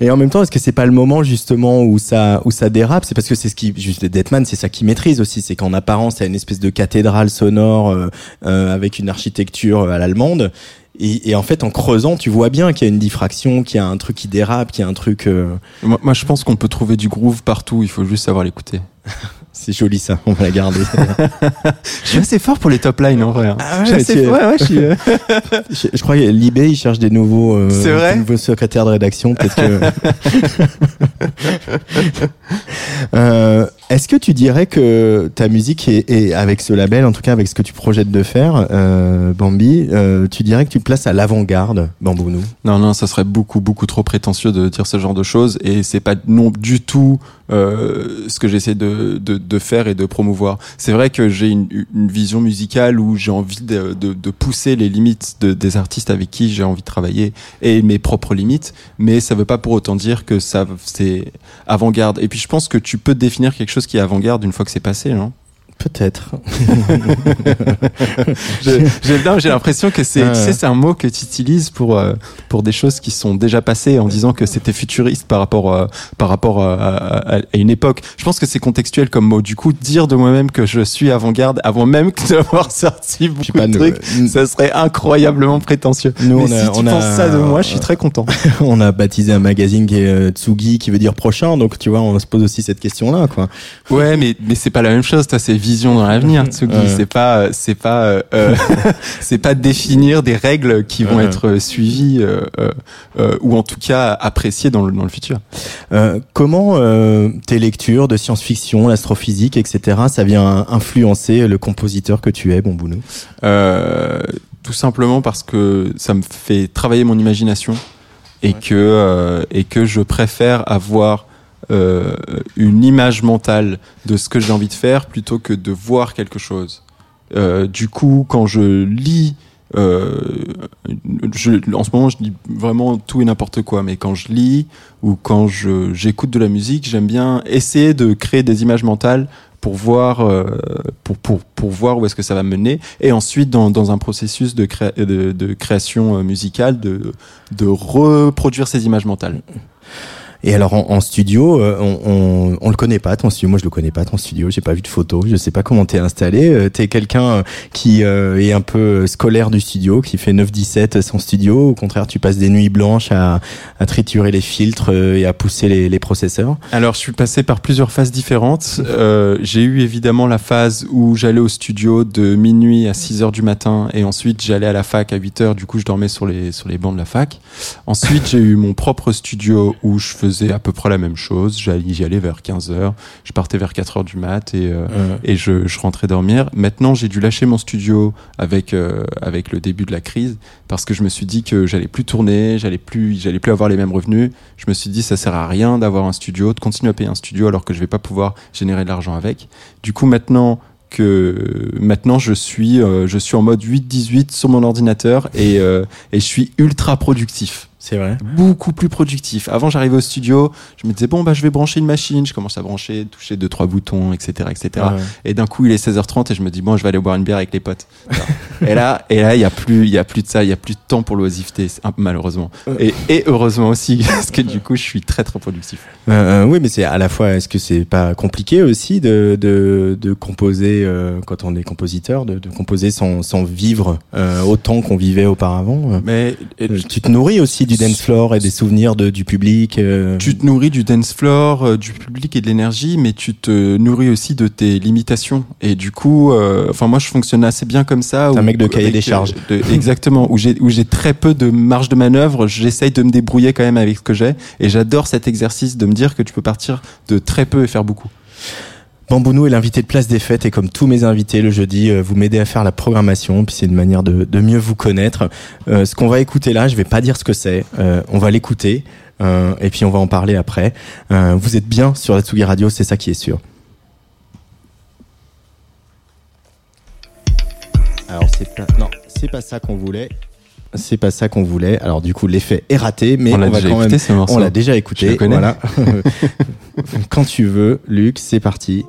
Et en même temps, est-ce que c'est pas le moment justement où ça où ça dérape? C'est parce que c'est ce qui juste Deadman, c'est ça qui maîtrise aussi, c'est qu'en apparence, il y a une espèce de cathédrale sonore euh, euh, avec une architecture à l'allemande. Et, et en fait, en creusant, tu vois bien qu'il y a une diffraction, qu'il y a un truc qui dérape, qu'il y a un truc. euh, moi, moi, je pense qu'on peut trouver du groove partout. Il faut juste savoir l'écouter. C'est joli ça, on va la garder. Je suis assez fort pour les top lines en vrai. hein. Ah ouais, Je suis assez- ouais, ouais, je suis, euh, je, je crois que Libé, il cherche des nouveaux, euh, C'est vrai des nouveaux secrétaires de rédaction. Peut-être que. Euh, Est-ce que tu dirais que ta musique est, est, avec ce label, en tout cas avec ce que tu projettes de faire, euh, Bambi, euh, tu dirais que tu te places à l'avant-garde, Bambounou Non, non, ça serait beaucoup, beaucoup trop prétentieux de dire ce genre de choses et c'est pas non du tout euh, ce que j'essaie de, de, de faire et de promouvoir. C'est vrai que j'ai une, vision musicale où j'ai envie de, pousser les limites de, des artistes avec qui j'ai envie de travailler et mes propres limites, mais ça veut pas pour autant dire que ça c'est avant-garde. Et puis je pense que tu peux définir quelque chose qui est avant-garde une fois que c'est passé, Peut-être. J'ai l'impression que c'est, tu sais, c'est un mot que tu utilises pour euh, pour des choses qui sont déjà passées en disant que c'était futuriste par rapport euh, par rapport à, à- à une époque. Je pense que c'est contextuel comme mot. Du coup, dire de moi-même que je suis avant-garde avant même d'avoir sorti beaucoup de trucs, euh, ça serait incroyablement prétentieux. Nous, Mais on a- si tu on a- penses ça de moi, je suis très content. on a baptisé un magazine qui est euh, Tsugi, qui veut dire prochain. Donc, tu vois, on se pose aussi cette question-là, quoi. Ouais, mais mais c'est pas la même chose. Toi, c'est vision dans l'avenir, Tsugi. Ouais. C'est pas euh, c'est pas euh, euh, c'est pas définir des règles qui vont Ouais. être suivies euh, euh, euh, ou en tout cas appréciées dans le dans le futur. Comment tes lectures de science-fiction, l'astrophysique, etc., ça vient influencer le compositeur que tu es, Bombounou Euh, tout simplement parce que ça me fait travailler mon imagination et que et que je préfère avoir euh, une image mentale de ce que j'ai envie de faire plutôt que de voir quelque chose. Euh, du coup, quand je lis, euh, je, en ce moment, je lis vraiment tout et n'importe quoi, mais quand je lis ou quand j'écoute de la musique, j'aime bien essayer de créer des images mentales pour voir euh, pour, pour, pour voir où est-ce que ça va mener et ensuite dans, dans un processus de, créa- de, de création euh, musicale de, de reproduire ces images mentales. Et alors en, en studio, euh, on, on, on le connaît pas ton studio. Moi, je le connais pas ton studio. J'ai pas vu de photos. Je sais pas comment t'es installé. Euh, T'es quelqu'un euh, qui euh, est un peu scolaire du studio, qui fait 9-17 son studio. Au contraire, tu passes des nuits blanches à, à triturer les filtres et à pousser les, les processeurs. Alors, je suis passé par plusieurs phases différentes. Euh, j'ai eu évidemment la phase où j'allais au studio de minuit à 6 heures du matin et ensuite j'allais à la fac à 8 heures. Du coup, je dormais sur les, sur les bancs de la fac. Ensuite, j'ai eu mon propre studio où je faisais à peu près la même chose. J'allais, j'y allais vers 15 heures. Je partais vers 4 heures du mat et, euh, et je, je rentrais dormir. Maintenant, j'ai dû lâcher mon studio avec euh, avec le début de la crise parce que je me suis dit que j'allais plus tourner, j'allais plus j'allais plus avoir les mêmes revenus. Je me suis dit ça sert à rien d'avoir un studio, de continuer à payer un studio alors que je vais pas pouvoir générer de l'argent avec. Du coup, maintenant que maintenant je suis euh, je suis en mode 8-18 sur mon ordinateur et euh, et je suis ultra productif C'est vrai. beaucoup plus productif. Avant, j'arrivais au studio, je me disais bon bah je vais brancher une machine, je commence à brancher, toucher deux trois boutons, etc., etc. Ouais. Et d'un coup, il est 16h30 et je me dis bon, je vais aller boire une bière avec les potes. et là, et là, il y a plus, il y a plus de ça, il y a plus de temps pour l'oisiveté, malheureusement. Et, et heureusement aussi, parce que du coup, je suis très très productif. Euh, euh, oui, mais c'est à la fois, est-ce que c'est pas compliqué aussi de, de, de composer, euh, quand on est compositeur, de, de composer sans, sans vivre euh, autant qu'on vivait auparavant? Mais Euh, Tu te nourris aussi du dance floor et des souvenirs de, du public euh, Tu te nourris du dance floor, euh, du public et de l'énergie, mais tu te nourris aussi de tes limitations. Et du coup, euh, enfin moi je fonctionne assez bien comme ça. T'es un où- mec de cahier des charges. de- exactement, où j'ai où j'ai très peu de marge de manœuvre. J'essaye de me débrouiller quand même avec ce que j'ai. Et j'adore cet exercice de me dire que tu peux partir de très peu et faire beaucoup. Bambounou est l'invité de Place des Fêtes et comme tous mes invités le jeudi, euh, vous m'aidez à faire la programmation, puis c'est une manière de, mieux vous connaître. Euh, ce qu'on va écouter là, je vais pas dire ce que c'est, euh, on va l'écouter et puis on va en parler après. Vous êtes bien sur la Tsugi Radio, c'est ça qui est sûr. Alors c'est pas non, c'est pas ça qu'on voulait. C'est pas ça qu'on voulait. Alors du coup l'effet est raté, mais On l'a va déjà quand écouté, même. ce morceau. On l'a déjà Je écouté. le connais. Voilà. Quand tu veux, Luc, c'est parti.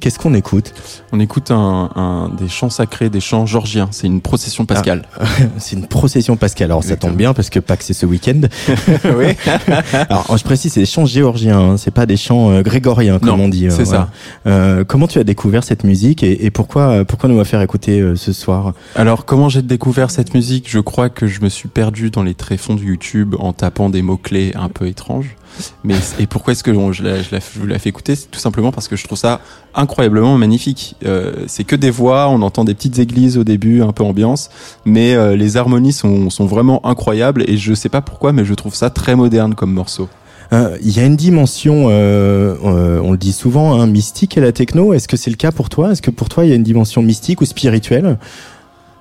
Qu'est-ce qu'on écoute On écoute un, un, des chants sacrés, des chants georgiens. C'est une procession pascale. Ah, c'est une procession pascale. Alors ça tombe bien parce que Pâques c'est ce week-end. oui. Alors je précise, c'est des chants géorgiens, hein, c'est pas des chants euh, grégoriens comme Non, on dit. euh, c'est voilà. Euh, comment tu as découvert cette musique et, et pourquoi pourquoi nous la faire écouter euh, ce soir? Alors, comment j'ai découvert cette musique? Je crois que je me suis perdu dans les tréfonds de YouTube en tapant des mots-clés un peu étranges. Mais et pourquoi est-ce que je la, je, la, je vous la fais écouter? C'est tout simplement parce que je trouve ça incroyablement magnifique. Euh, c'est que des voix, on entend des petites églises au début, un peu ambiance, mais euh, les harmonies sont, sont vraiment incroyables et je sais pas pourquoi, mais je trouve ça très moderne comme morceau. Euh, Il y a une dimension, euh, euh, on le dit souvent, hein, mystique à la techno. Est-ce que c'est le cas pour toi? Est-ce que pour toi il y a une dimension mystique ou spirituelle?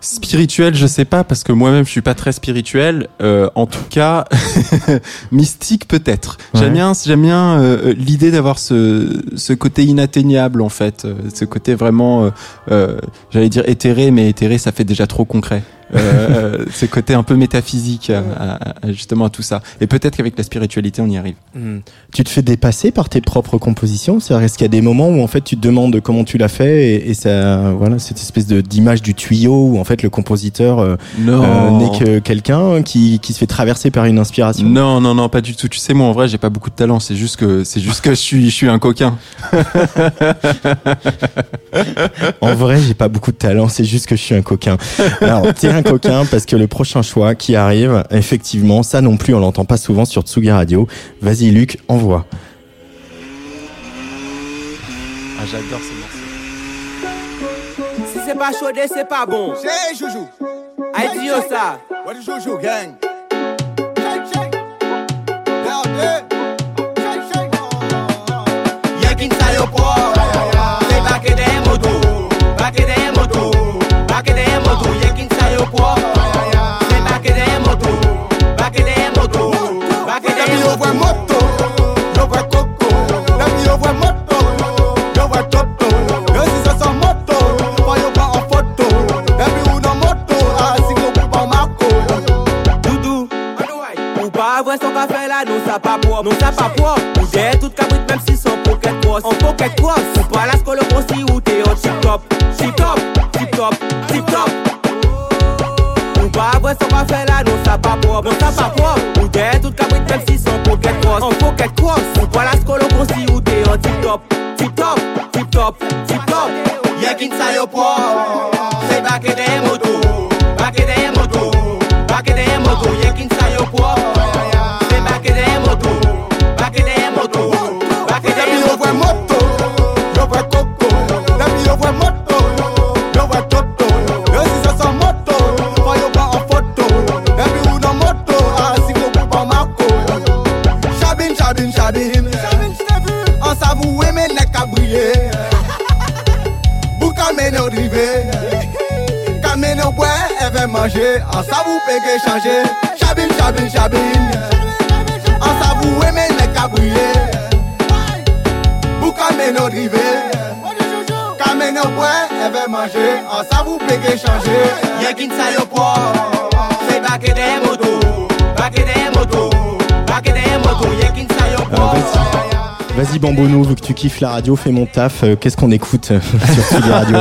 Spirituel, je sais pas parce que moi-même je suis pas très spirituel. Euh, en tout cas, mystique peut-être. Ouais. J'aime bien, j'aime bien euh, l'idée d'avoir ce ce côté inatteignable en fait, euh, ce côté vraiment, euh, euh, j'allais dire éthéré, mais éthéré ça fait déjà trop concret. Euh, ce côté un peu métaphysique à- justement à tout ça. Et peut-être qu'avec la spiritualité on y arrive. Tu te fais dépasser par tes propres compositions? C'est-à-dire, est-ce qu'il y a des moments où en fait tu te demandes comment tu l'as fait et, et ça, voilà, cette espèce d'image du tuyau où en fait le compositeur euh, euh, n'est que quelqu'un qui, qui se fait traverser par une inspiration? Non, non, non, pas du tout. Tu sais, moi, en vrai, j'ai pas beaucoup de talent. C'est juste que, c'est juste que je suis, je suis un coquin. En vrai, j'ai pas beaucoup de talent, c'est juste que je suis un coquin. Alors, un coquin parce que le prochain choix qui arrive, effectivement, ça non plus, on l'entend pas souvent sur Tsugi Radio. Vas-y, Luc, envoie. Ah, j'adore ce morceau. Si c'est pas chaudé, c'est pas bon. Hey, Joujou. Aïe, ça. What is Joujou, gang? Shake. Down savou, pégué, changer. Chabine, chabine, chabine. En savoué, mais n'est qu'à briller. Pour calmer nos rivets. Calmer nos bois, elle veut manger. En savou, pégué, changer. Y'a qu'une saille au port, c'est baqué des motos, baqué des motos, baqué des motos, y'a qu'une saille au Alors, port. vas-y. Bambounou, vu que tu kiffes la radio, fais mon taf. Euh, Qu'est-ce qu'on écoute euh, sur Tsugi Radio?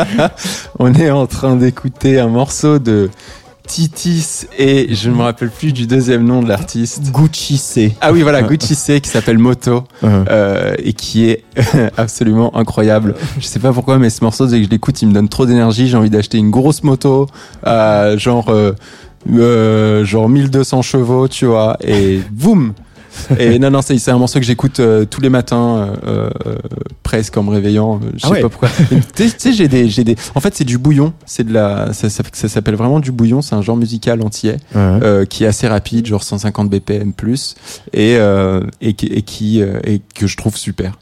On est en train d'écouter un morceau de Titis et je ne me rappelle plus du deuxième nom de l'artiste. Gucci C. Ah oui, voilà, Gucci C qui s'appelle Moto Euh, euh, et qui est absolument incroyable. Je sais pas pourquoi, mais ce morceau, dès que je l'écoute, il me donne trop d'énergie. J'ai envie d'acheter une grosse moto, euh, genre, euh, genre 1200 chevaux, tu vois, et boum Et non, non, c'est un morceau que j'écoute euh, tous les matins, euh, euh, presque en me réveillant. Je Ah sais ouais. pas pourquoi. tu sais- j'ai des, j'ai des. En fait, c'est du bouillon. C'est de la. Ça, ça, ça s'appelle vraiment du bouillon. C'est un genre musical entier ouais. qui est assez rapide, genre 150 BPM plus, et et, qui- et qui et que je trouve super.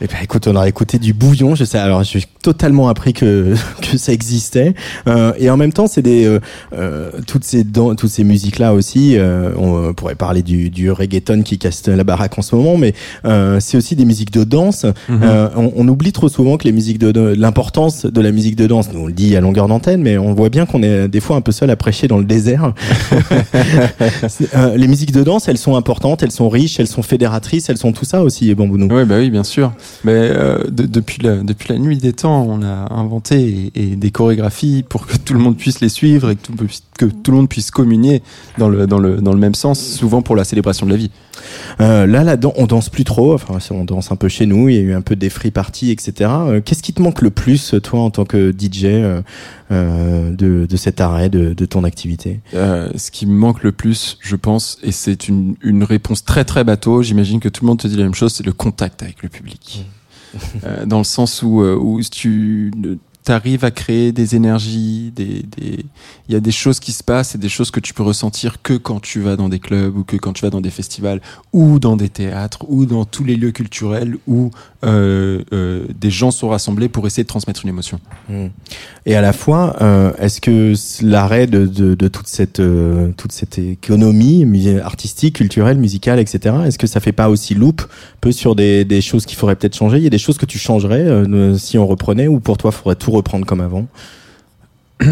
Eh ben, écoute, on a écouté du bouillon. Je sais. Alors, j'ai totalement appris que que ça existait. Euh, et en même temps, c'est des euh, euh, toutes ces toutes ces musiques là aussi. euh, on pourrait parler du du reggaeton qui casse la baraque en ce moment, mais euh, c'est aussi des musiques de danse. Euh, on, on oublie trop souvent que les musiques de, de- l'importance de la musique de danse. Nous, on le dit à longueur d'antenne, mais on voit bien qu'on est des fois un peu seul à prêcher dans le désert. Euh, les musiques de danse, elles sont importantes, elles sont riches, elles sont fédératrices, elles sont tout ça aussi, les Bambounou. Oui, bah oui, bien sûr. Mais euh, de- depuis, la, depuis la nuit des temps, on a inventé et, et des chorégraphies pour que tout le monde puisse les suivre et que tout, que tout le monde puisse communier dans le, dans, le, dans le même sens, souvent pour la célébration de la vie. Euh, là, là, on danse plus trop. Enfin, on danse un peu chez nous. Il y a eu un peu des free parties, etc. Euh, Qu'est-ce qui te manque le plus, toi, en tant que DJ, de, de cet arrêt de, de ton activité Euh, ce qui me manque le plus, je pense, et c'est une, une réponse très très bateau, j'imagine que tout le monde te dit la même chose, c'est le contact avec le public. Euh, dans le sens où, euh, où tu arrives à créer des énergies, des, des, il y a des choses qui se passent et des choses que tu peux ressentir que quand tu vas dans des clubs ou que quand tu vas dans des festivals ou dans des théâtres ou dans tous les lieux culturels où euh, euh, des gens sont rassemblés pour essayer de transmettre une émotion. Mm. Et à la fois, euh, est-ce que l'arrêt de, de, de toute cette euh, toute cette économie artistique, culturelle, musicale, etc. Est-ce que ça fait pas aussi loupe peu sur des, des choses qu'il faudrait peut-être changer? Il y a des choses que tu changerais euh, si on reprenait ou pour toi, faudrait tout reprendre comme avant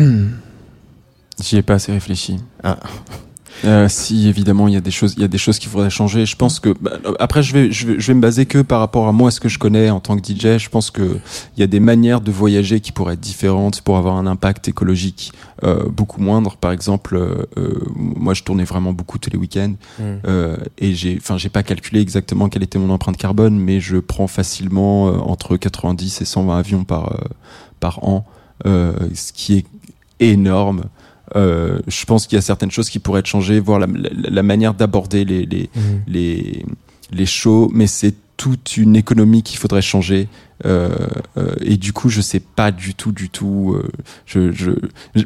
J'y ai pas assez réfléchi. Ah. Euh, si évidemment il y a des choses, il y a des choses qu'il faudrait changer. Je pense que bah, après je vais, je vais je vais me baser que par rapport à moi ce que je connais en tant que DJ. Je pense que il y a des manières de voyager qui pourraient être différentes pour avoir un impact écologique euh, beaucoup moindre. Par exemple, euh, moi je tournais vraiment beaucoup tous les week-ends Mm. euh, et j'ai, enfin j'ai pas calculé exactement quelle était mon empreinte carbone, mais je prends facilement entre 90 et 120 avions par par an, euh, ce qui est énorme. Euh, je pense qu'il y a certaines choses qui pourraient être changées, voir la, la, la manière d'aborder les, les, les, les shows, mais c'est toute une économie qu'il faudrait changer. Euh, euh, et du coup, je sais pas du tout, du tout. euh, je, je,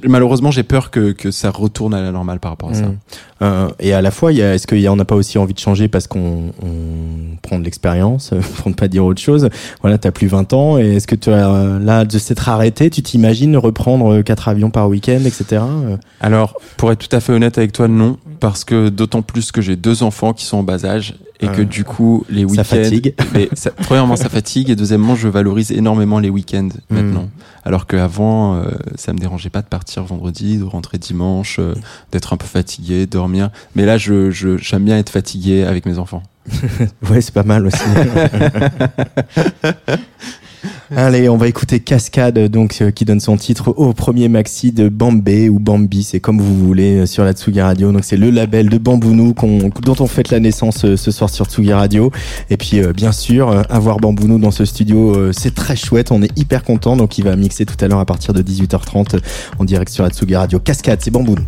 malheureusement, j'ai peur que, que ça retourne à la normale par rapport à ça. Mm. Euh, et à la fois, il y a- est-ce qu'on n'a pas aussi envie de changer parce qu'on on prend de l'expérience, pour ne pas dire autre chose? Voilà, t'as plus 20 ans, et est-ce que tu as, là, de s'être arrêté, tu t'imagines reprendre quatre avions par week-end, etc. Alors, pour être tout à fait honnête avec toi, non, parce que d'autant plus que j'ai deux enfants qui sont en bas âge et que Ah. du coup, les Ça week-ends, fatigue. mais ça- premièrement, ça fatigue et deuxièmement, je valorise énormément les week-ends Mm. maintenant. Alors qu'avant, euh, ça me dérangeait pas de partir vendredi, de rentrer dimanche, euh, d'être un peu fatigué, dormir. Mais là, je, je, j'aime bien être fatigué avec mes enfants. Ouais, c'est pas mal aussi. Allez, on va écouter Cascade, donc euh, qui donne son titre au premier maxi de Bambé ou Bambi, c'est comme vous voulez euh, sur la Tsugi Radio. Donc c'est le label de Bambounou dont on fête la naissance euh, ce soir sur Tsugi Radio. Et puis bien sûr, avoir Bambounou dans ce studio, c'est très chouette. On est hyper content. Donc il va mixer tout à l'heure à partir de 18h30 en direct sur la Tsugi Radio. Cascade, c'est Bambounou.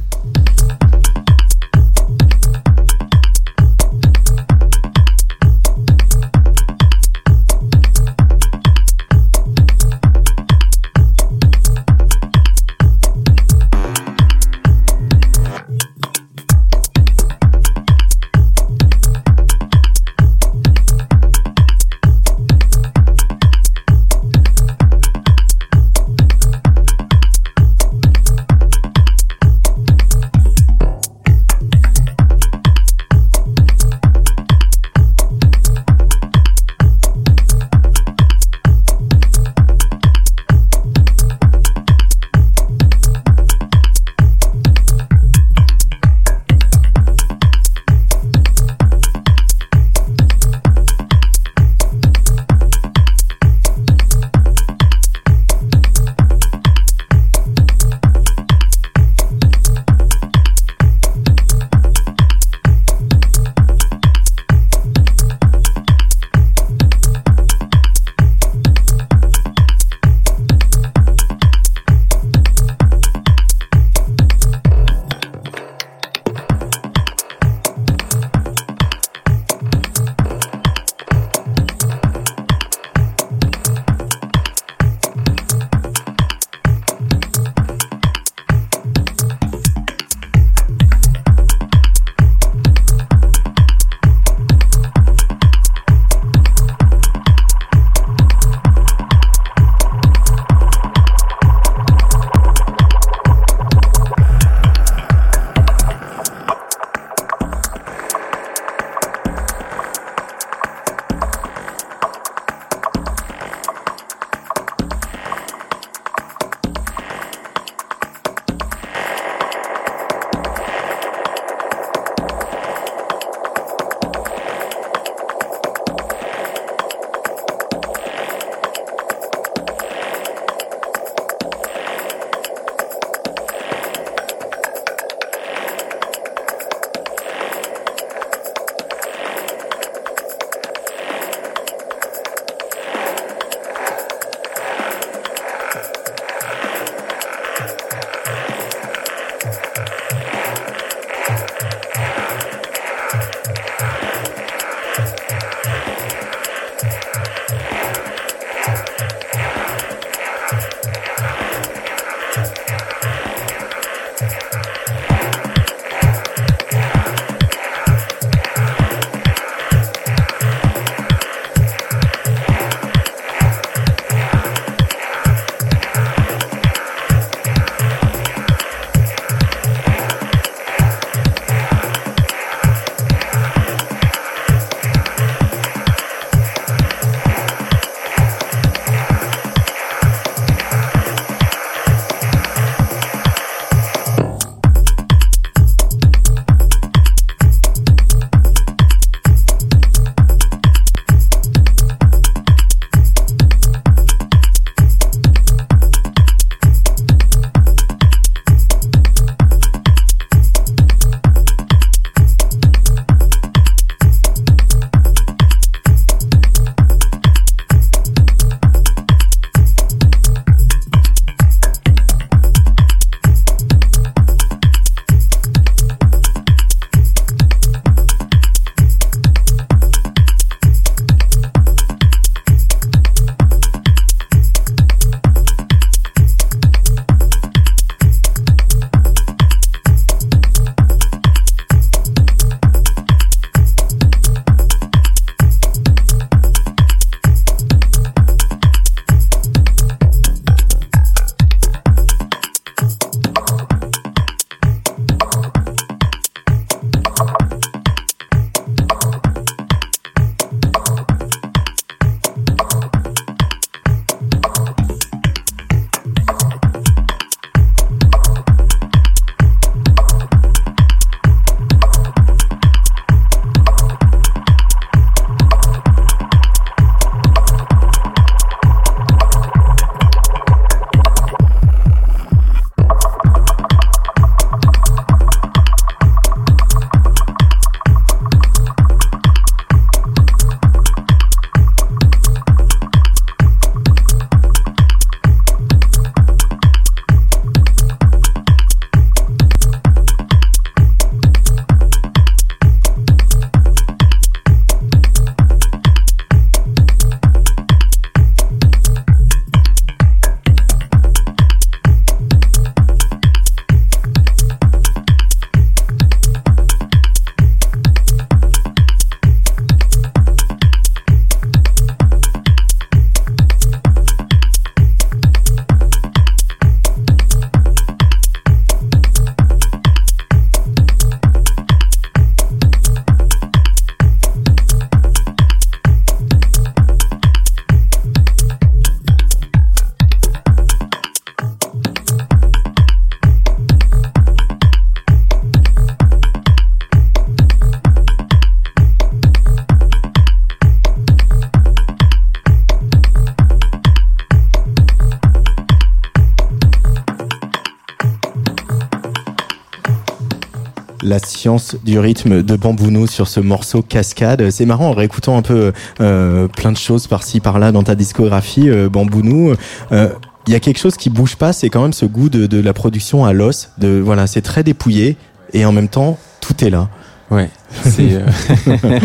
la science du rythme de Bambounou sur ce morceau Cascade. C'est marrant en réécoutant un peu euh, plein de choses par-ci par-là dans ta discographie, euh, Bambounou. Euh, il y a quelque chose qui bouge pas, c'est quand même ce goût de, de la production à l'os. De voilà, c'est très dépouillé et en même temps tout est là. Ouais, c'est. Euh...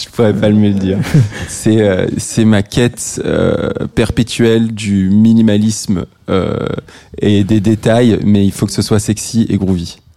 Je pourrais pas le mieux le dire. C'est euh, c'est ma quête euh, perpétuelle du minimalisme euh, et des détails, mais il faut que ce soit sexy et groovy.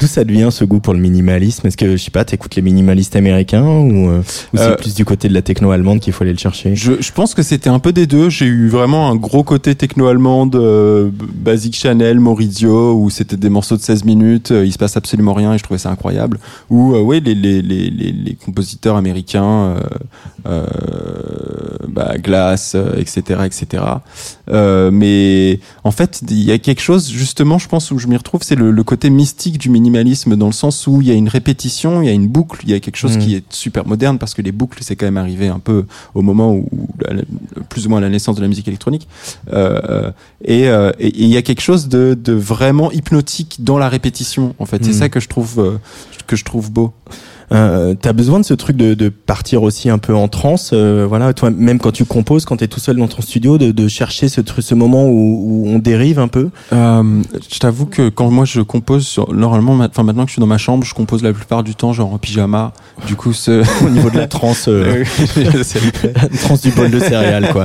D'où ça devient ce goût pour le minimalisme? Est-ce que je sais pas, t'écoutes les minimalistes américains ou, euh, ou c'est Euh, plus du côté de la techno allemande qu'il faut aller le chercher? Je, je pense que c'était un peu des deux. J'ai eu vraiment un gros côté techno-allemande, euh, Basic Chanel, Maurizio, où c'était des morceaux de 16 minutes, euh, il se passe absolument rien et je trouvais ça incroyable. Ou ouais, les, les, les, les, les compositeurs américains, bah, Glass, etc., etc. Mais en fait, il y a quelque chose justement, je pense, où je m'y retrouve, c'est le, le côté mystique du minimalisme, dans le sens où il y a une répétition, il y a une boucle, il y a quelque chose Mhm. qui est super moderne parce que les boucles, c'est quand même arrivé un peu au moment où, plus ou moins la naissance de la musique électronique. Euh, euh, et et- et il y a quelque chose de, de vraiment hypnotique dans la répétition. En fait, c'est Mhm. ça que je trouve euh, que je trouve beau. Euh, T'as besoin de ce truc de, de partir aussi un peu en transe, euh, voilà, toi même quand tu composes, quand t'es tout seul dans ton studio, de, de chercher ce truc, ce moment où, où on dérive un peu? Euh, je t'avoue que quand moi je compose, sur, normalement, ma- enfin maintenant que je suis dans ma chambre, je compose la plupart du temps genre en pyjama. Du coup, ce... au niveau de la transe, euh, transe du bol de céréales, quoi.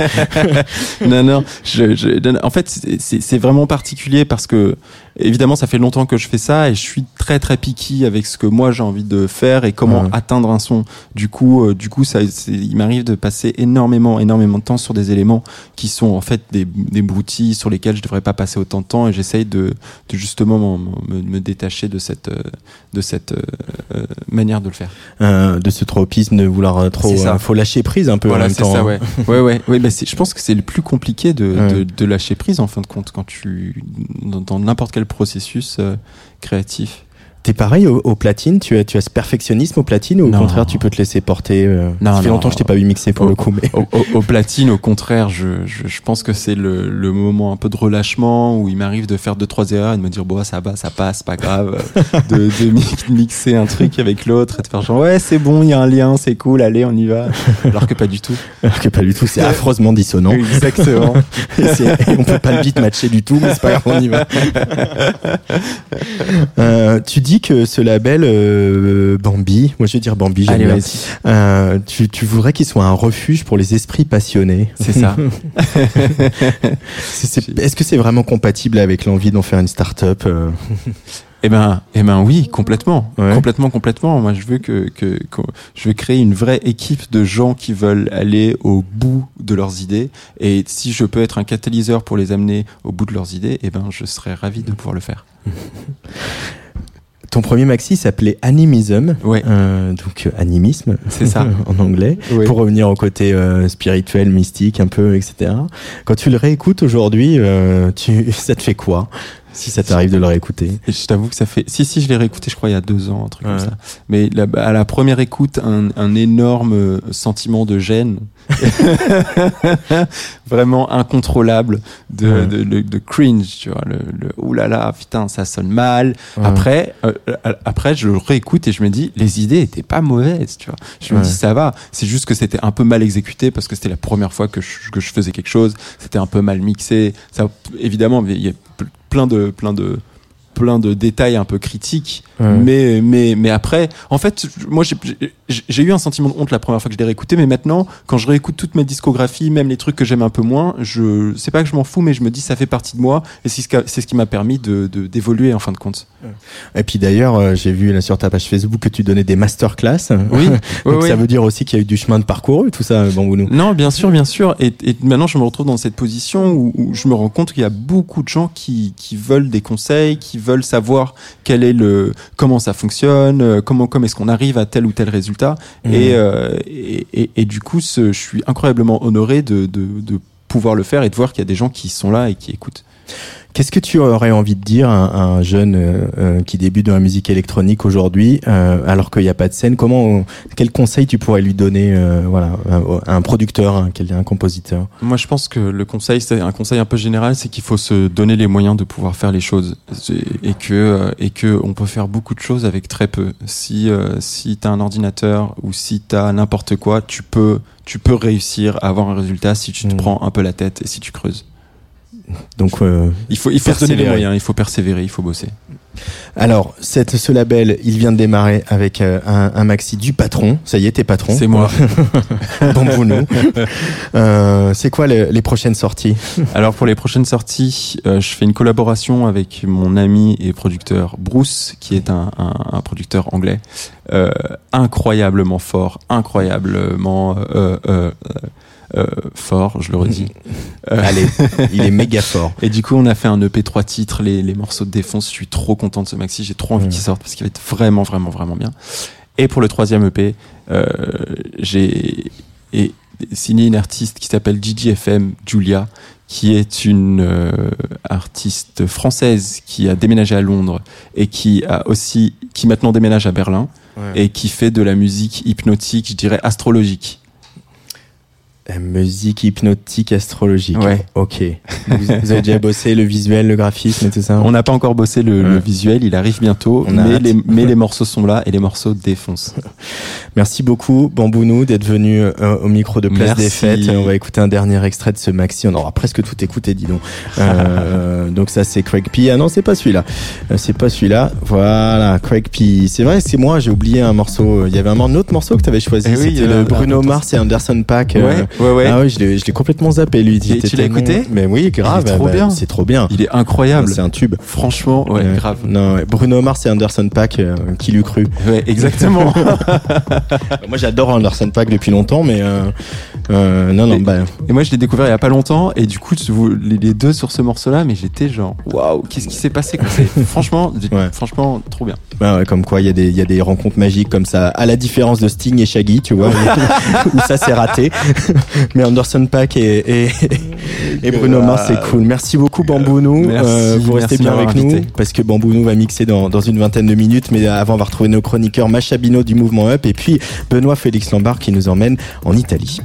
non, non. Je, je- en fait, c'est vraiment particulier parce que, évidemment, ça fait longtemps que je fais ça et je suis très très picky avec ce que moi j'ai envie de faire et comment Ouais. atteindre un son. Du coup, euh, du coup, ça, il m'arrive de passer énormément, énormément de temps sur des éléments qui sont en fait des, des broutilles sur lesquels je devrais pas passer autant de temps et j'essaye de, de justement m'en- me, me détacher de cette, euh, de cette euh, manière de le faire. Euh, de ce tropisme de vouloir trop, ça. faut lâcher prise un peu en Voilà, même temps. ça, hein. ouais. ouais, ouais, ouais. Bah, je pense que c'est le plus compliqué de, Ouais. de, de lâcher prise en fin de compte quand tu dans dans n'importe quel processus euh, créatif. T'es pareil au, au platine, tu as, tu as ce perfectionnisme au platine ou au Non. contraire tu peux te laisser porter euh, Non, Ça fait non. longtemps que je t'ai pas vu mixer pour Au- le coup, mais Au, platine, au contraire, je, je, je pense que c'est le, le moment un peu de relâchement où il m'arrive de faire deux trois erreurs et de me dire bon ça va, ça passe, pas grave, de, de mi- mixer un truc avec l'autre et de faire genre ouais c'est bon, il y a un lien, c'est cool, allez on y va, alors que pas du tout. alors que pas du tout, c'est affreusement dissonant. Exactement. Et et on peut pas le beat matcher du tout, mais c'est pas grave, on y va. Euh, tu dis que ce label euh, Bambi, moi je vais dire Bambi, j'aime bien. Euh, tu, tu voudrais qu'il soit un refuge pour les esprits passionnés. c'est ça. Est-ce que c'est vraiment compatible avec l'envie d'en faire une start-up euh Eh ben, eh ben oui, complètement, Ouais. complètement, complètement. Moi, je veux que, que, que- je veux créer une vraie équipe de gens qui veulent aller au bout de leurs idées. Et si je peux être un catalyseur pour les amener au bout de leurs idées, eh ben, je serais ravi de pouvoir le faire. Ton premier maxi s'appelait Animism, Ouais, euh, donc euh, animisme c'est ça. en anglais, Ouais. pour revenir au côté euh, spirituel, mystique un peu, etc. Quand tu le réécoutes aujourd'hui, euh, tu, ça te fait quoi? Si ça t'arrive de le réécouter Et je t'avoue que ça fait. Si, si, je l'ai réécouté, je crois, il y a deux ans, un truc Ouais. comme ça. Mais la- à la première écoute, un, un énorme euh, sentiment de gêne. Vraiment incontrôlable de, Ouais. de, de- de cringe, tu vois. Le, le oulala, putain, ça sonne mal. Ouais. Après, euh, euh, après, je le réécoute et je me dis, les idées étaient pas mauvaises, tu vois. Je me dis, ça va. C'est juste que c'était un peu mal exécuté parce que c'était la première fois que je, que je faisais quelque chose. C'était un peu mal mixé. Ça, évidemment, il y a plein de, plein de, plein de détails un peu critiques. Ouais. Mais, mais, mais après, en fait, moi, j'ai- eu un sentiment de honte la première fois que je l'ai réécouté, mais maintenant, quand je réécoute toute ma discographie, même les trucs que j'aime un peu moins, je, c'est pas que je m'en fous, mais je me dis, ça fait partie de moi, et c'est ce, qui ce m'a permis de, de- d'évoluer en fin de compte. Et puis d'ailleurs, euh, j'ai vu là, sur ta page Facebook que tu donnais des masterclass. Oui, Donc oui, ça veut dire aussi qu'il y a eu du chemin de parcouru, tout ça, Bambounou. Non, bien sûr, bien sûr. Et, et maintenant, je me retrouve dans cette position où, où je me rends compte qu'il y a beaucoup de gens qui, qui veulent des conseils, qui veulent savoir quel est le, comment ça fonctionne, euh, comment, comment est-ce qu'on arrive à tel ou tel résultat. Et, euh, et, et, et du coup, ce- je suis incroyablement honoré de, de, de pouvoir le faire et de voir qu'il y a des gens qui sont là et qui écoutent. Qu'est-ce que tu aurais envie de dire à un, à un jeune euh, euh, qui débute dans la musique électronique aujourd'hui, euh, alors qu'il n'y a pas de scène? Comment, quel conseil tu pourrais lui donner, euh, voilà, à un producteur, un, quel- un compositeur? Moi, je pense que le conseil, c'est un conseil un peu général, c'est qu'il faut se donner les moyens de pouvoir faire les choses et que et que on peut faire beaucoup de choses avec très peu. Si euh, si t'as un ordinateur ou si t'as n'importe quoi, tu peux tu peux réussir à avoir un résultat si tu te Mm. prends un peu la tête et si tu creuses. Donc, euh, Il faut il faut se donner les Persévérer. moyens, il faut persévérer, il faut bosser. alors, cette, ce label, il vient de démarrer avec euh, un, un maxi du patron. Ça y est, t'es patron. C'est moi. Bambounou. euh, c'est quoi le- les prochaines sorties? Alors pour les prochaines sorties, euh, je fais une collaboration avec mon ami et producteur Bruce, qui est un, un, un producteur anglais incroyablement fort, incroyablement euh, fort, je le redis. Euh, Allez, il est méga fort. et du coup, on a fait un EP trois titres, les, les morceaux de défonce. Je suis trop content de ce maxi. J'ai trop envie Ouais. qu'il sorte parce qu'il va être vraiment, vraiment, vraiment bien. Et pour le troisième EP, euh, j'ai signé une artiste qui s'appelle Gigi FM Julia, qui est une euh, artiste française qui a déménagé à Londres et qui a aussi, qui maintenant déménage à Berlin et qui fait de la musique hypnotique, je dirais astrologique. Euh, Musique hypnotique astrologique. Ouais. Ok. Vous, vous avez déjà bossé le visuel, le graphisme et tout ça On n'a pas encore bossé le, le Ouais. visuel, il arrive bientôt, On mais les, mais les morceaux sont là et les morceaux défoncent. Merci beaucoup, Bambounou, d'être venu euh, au micro de Place Merci. des Fêtes. On va écouter un dernier extrait de ce maxi. On aura presque tout écouté, dis donc. Euh, donc ça, c'est Craig P. Ah non, c'est pas celui-là. Euh, c'est pas celui-là. Voilà, Craig P. C'est vrai, c'est moi. J'ai oublié un morceau. Il y avait un, autre morceau que tu avais choisi. Eh oui, C'était le Bruno Mars et Anderson Pack. euh, Ouais, ouais, ouais. Ah oui, je l'ai complètement zappé, lui. Était tu l'as écouté Mais oui, grave. Il est trop bah, bien. C'est trop bien. Il est incroyable. C'est un tube. Franchement, ouais, Ouais. grave. Non, ouais. Bruno Mars et Anderson Pack, euh, qui l'eût cru Ouais, exactement. Moi, j'adore Anderson Pack depuis longtemps, mais euh, euh, non, non, Et- bah, Et moi, je l'ai découvert il y a pas longtemps, et du coup, les deux sur ce morceau-là, mais j'étais genre, waouh, qu'est-ce qui s'est passé. C'est- Franchement, Ouais. franchement, trop bien. bah ouais, comme quoi, il y a des, il y a des rencontres magiques comme ça, à la différence de Sting et Shaggy, tu vois, où ça s'est raté. mais Anderson Pack et, et, et Bruno Mars, c'est cool. Merci beaucoup, Bambounou. Merci, Euh, vous restez merci bien avec nous, parce que Bambounou va mixer dans, dans une vingtaine de minutes, mais avant, on va retrouver nos chroniqueurs Macha Bino du Mouvement Up, et puis Benoît Félix Lambert qui nous emmène en Italie.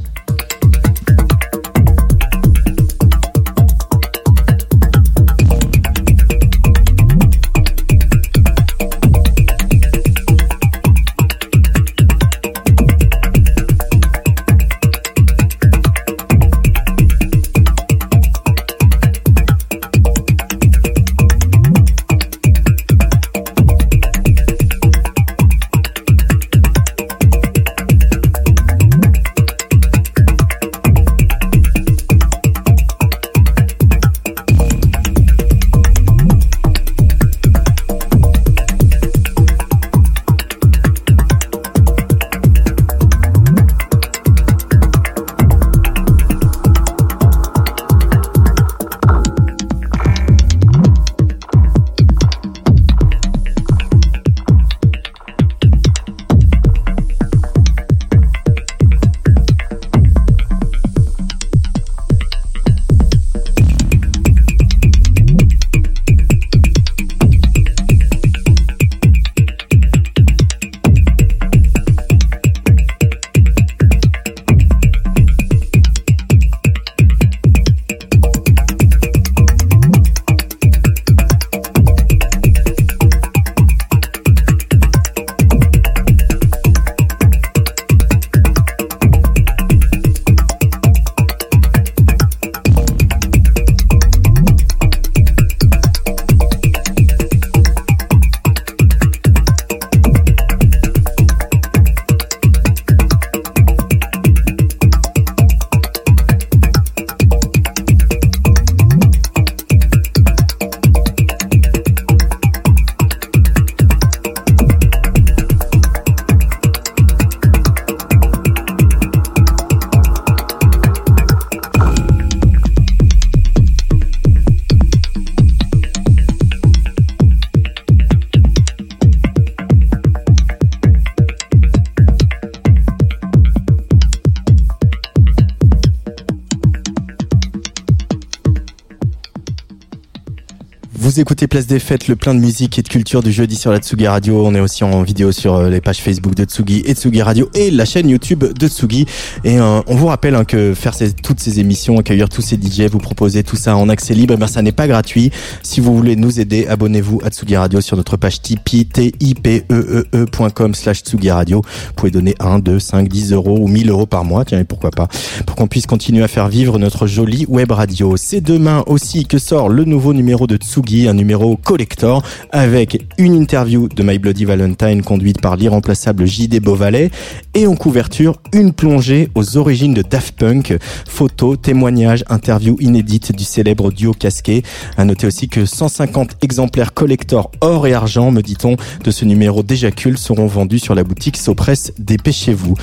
Vous écoutez Place des Fêtes, le plein de musique et de culture du jeudi sur la Tsugi Radio. On est aussi en vidéo sur euh, les pages Facebook de Tsugi et Tsugi Radio et la chaîne YouTube de Tsugi. Et euh, on vous rappelle hein, que faire toutes ces émissions, accueillir tous ces DJ, vous proposer tout ça en accès libre, eh ben, ça n'est pas gratuit. Si vous voulez nous aider, abonnez-vous à Tsugi Radio sur notre page Tipeee, t i p e e slash Tsugi Radio. Vous pouvez donner 1, 2, 5, 10 euros ou 1000 euros par mois, tiens, et pourquoi pas, pour qu'on puisse continuer à faire vivre notre jolie web radio. C'est demain aussi que sort le nouveau numéro de Tsugi, un numéro collector avec une interview de My Bloody Valentine conduite par l'irremplaçable JD Beauvalet et en couverture une plongée aux origines de Daft Punk, photos, témoignages, interviews inédites du célèbre duo casqué. À noter aussi que 150 exemplaires collector or et argent, me dit-on, de ce numéro déjà culte seront vendus sur la boutique Sopress. Dépêchez-vous.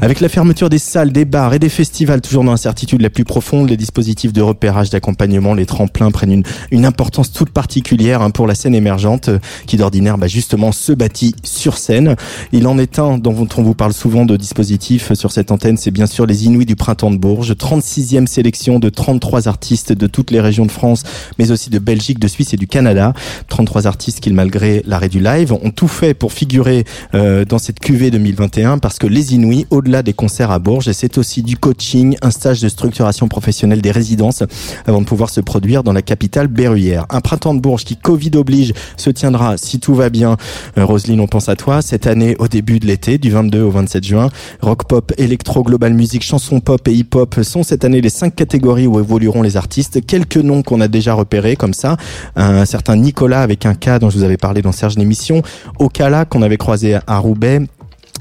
Avec la fermeture des salles, des bars et des festivals toujours dans l'incertitude la plus profonde, les dispositifs de repérage, d'accompagnement, les tremplins prennent une, une importance toute particulière hein, pour la scène émergente euh, qui d'ordinaire bah, justement se bâtit sur scène. Il en est un dont on vous parle souvent de dispositifs sur cette antenne, c'est bien sûr les Inuits du printemps de Bourges, 36e sélection de 33 artistes de toutes les régions de France, mais aussi de Belgique, de Suisse et du Canada. 33 artistes qui, malgré l'arrêt du live, ont tout fait pour figurer euh, dans cette QV 2021 parce que les Inuits, au-delà des concerts à Bourges, c'est aussi du coaching, un stage de structuration professionnelle des résidences avant de pouvoir se produire dans la capitale berruyère. Un printemps de Bourges qui, Covid oblige, se tiendra, si tout va bien, euh, Roselyne, on pense à toi, cette année au début de l'été, du 22 au 27 juin. Rock pop, électro, global music, chanson pop et hip-hop sont cette année les cinq catégories où évolueront les artistes. Quelques noms qu'on a déjà repérés comme ça. Un certain Nicolas avec un cas dont je vous avais parlé dans Serge l'émission. Okala qu'on avait croisé à Roubaix.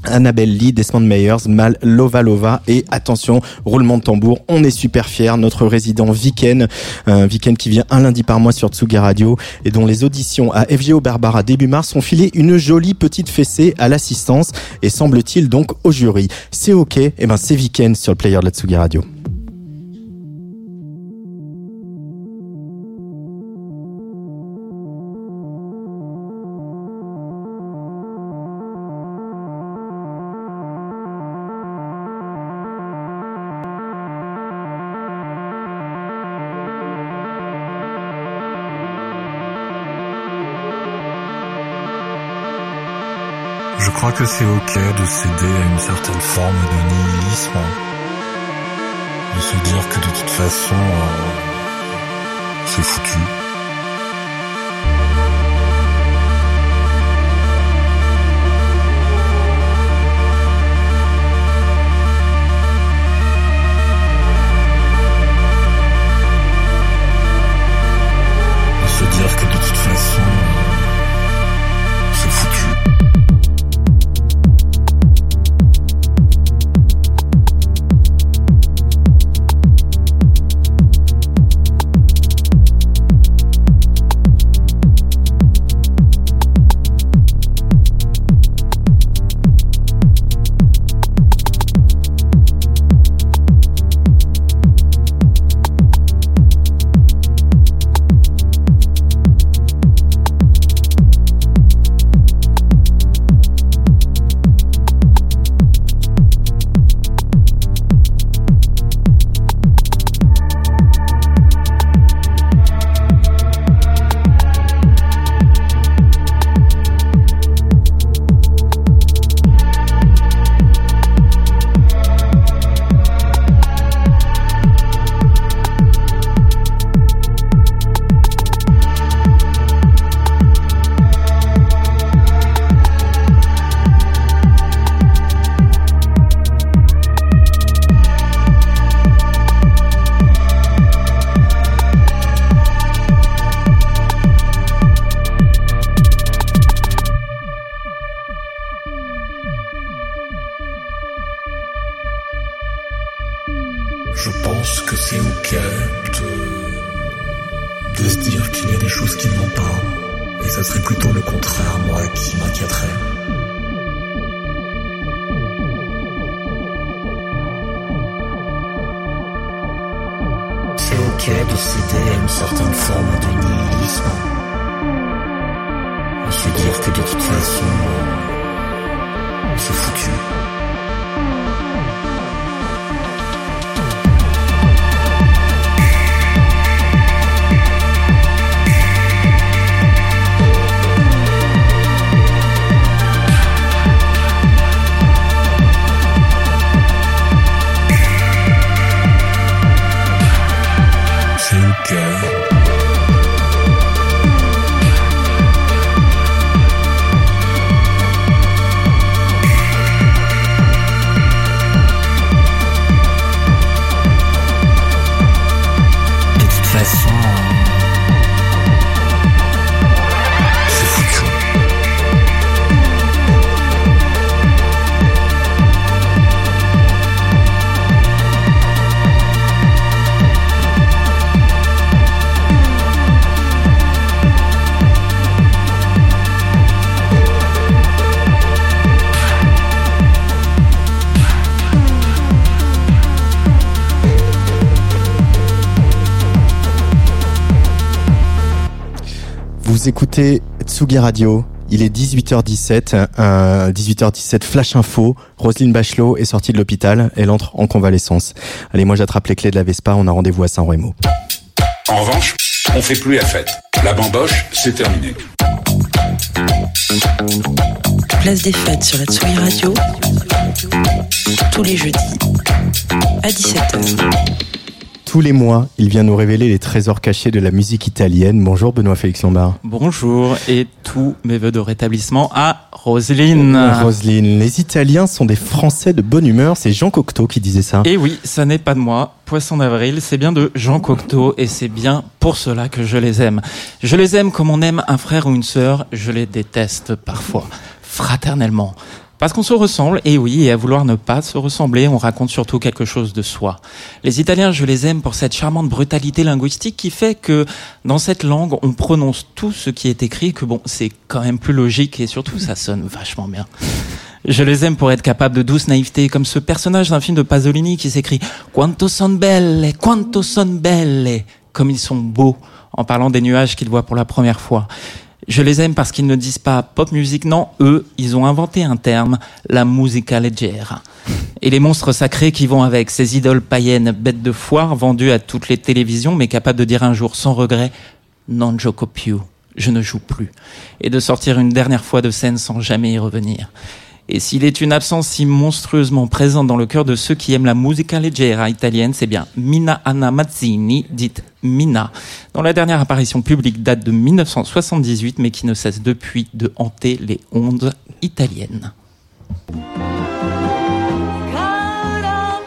Annabelle Lee, Desmond Meyers, Mal Lova Lova et attention, roulement de tambour, on est super fiers, notre résident Viken, un Viken qui vient un lundi par mois sur Tsugi Radio et dont les auditions à FGO Barbara début mars ont filé une jolie petite fessée à l'assistance et semble-t-il donc au jury. C'est ok, et eh ben c'est Viken sur le player de la Tsugi Radio. Crois que c'est ok de céder à une certaine forme de nihilisme. De se dire que de toute façon, euh, c'est foutu. Vous écoutez Tsugi Radio. Il est 18h17, un 18h17 Flash Info. Roselyne Bachelot est sortie de l'hôpital. Elle entre en convalescence. Allez, moi j'attrape les clés de la Vespa. On a rendez-vous à Saint-Rémy. En revanche, on fait plus la fête. La bamboche, c'est terminé. Place des fêtes sur la Tsugi Radio. Tous les jeudis à 17h. Tous les mois, il vient nous révéler les trésors cachés de la musique italienne. Bonjour Benoît Félix Lombard. Bonjour et tous mes voeux de rétablissement à Roselyne. Roselyne, les Italiens sont des Français de bonne humeur. C'est Jean Cocteau qui disait ça. Et oui, ça n'est pas de moi. Poisson d'avril, c'est bien de Jean Cocteau et c'est bien pour cela que je les aime. Je les aime comme on aime un frère ou une sœur. Je les déteste parfois, fraternellement. Parce qu'on se ressemble, et oui, et à vouloir ne pas se ressembler, on raconte surtout quelque chose de soi. Les Italiens, je les aime pour cette charmante brutalité linguistique qui fait que dans cette langue, on prononce tout ce qui est écrit, que bon, c'est quand même plus logique et surtout ça sonne vachement bien. Je les aime pour être capable de douce naïveté, comme ce personnage d'un film de Pasolini qui s'écrit Quanto son belle, quanto son belle, comme ils sont beaux, en parlant des nuages qu'ils voient pour la première fois. Je les aime parce qu'ils ne disent pas pop music, non, eux, ils ont inventé un terme, la musica leggera. Et les monstres sacrés qui vont avec, ces idoles païennes, bêtes de foire, vendues à toutes les télévisions, mais capables de dire un jour sans regret, non gioco più, je ne joue plus. Et de sortir une dernière fois de scène sans jamais y revenir. Et s'il est une absence si monstrueusement présente dans le cœur de ceux qui aiment la musica leggera italienne, c'est bien Mina Anna Mazzini, dite Mina, dont la dernière apparition publique date de 1978, mais qui ne cesse depuis de hanter les ondes italiennes.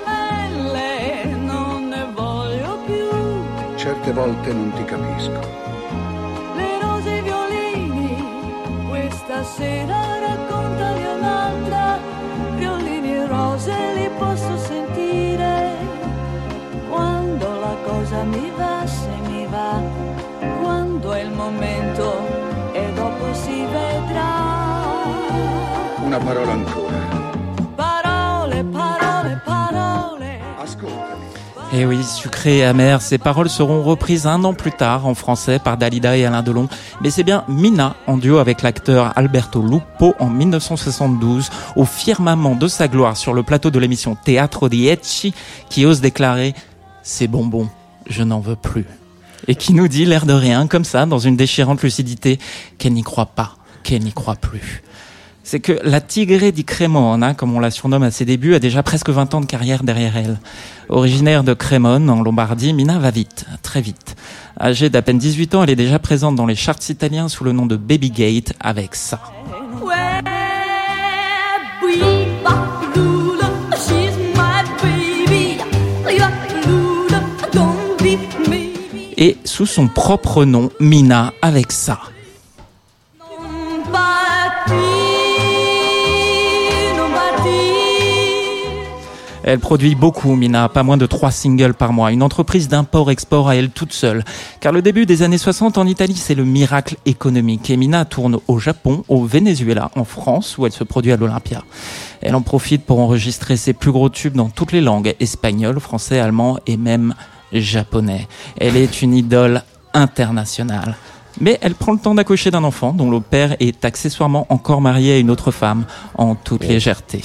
Caramelle, non ne voglio più. Certe volte non ti capisco. Le rose e i violini, questa sera E rose li posso sentire. Quando la cosa mi va, se mi va. Quando è il momento e dopo si vedrà. Una parola ancora. Et Eh oui, sucré et amer, ces paroles seront reprises un an plus tard en français par Dalida et Alain Delon. Mais c'est bien Mina, en duo avec l'acteur Alberto Lupo en 1972, au firmament de sa gloire sur le plateau de l'émission Teatro di Ecci, qui ose déclarer « C'est bonbon, je n'en veux plus ». Et qui nous dit, l'air de rien, comme ça, dans une déchirante lucidité, qu'elle n'y croit pas, qu'elle n'y croit plus c'est que la Tigre di Cremona, comme on la surnomme à ses débuts, a déjà presque 20 ans de carrière derrière elle. Originaire de Crémone, en Lombardie, Mina va vite, très vite. Âgée d'à peine 18 ans, elle est déjà présente dans les charts italiens sous le nom de Baby Gate avec ça. Et sous son propre nom, Mina avec ça. Elle produit beaucoup, Mina, pas moins de trois singles par mois. Une entreprise d'import-export à elle toute seule. Car le début des années 60 en Italie, c'est le miracle économique. Et Mina tourne au Japon, au Venezuela, en France, où elle se produit à l'Olympia. Elle en profite pour enregistrer ses plus gros tubes dans toutes les langues, espagnol, français, allemand et même japonais. Elle est une idole internationale. Mais elle prend le temps d'accoucher d'un enfant dont le père est accessoirement encore marié à une autre femme en toute légèreté.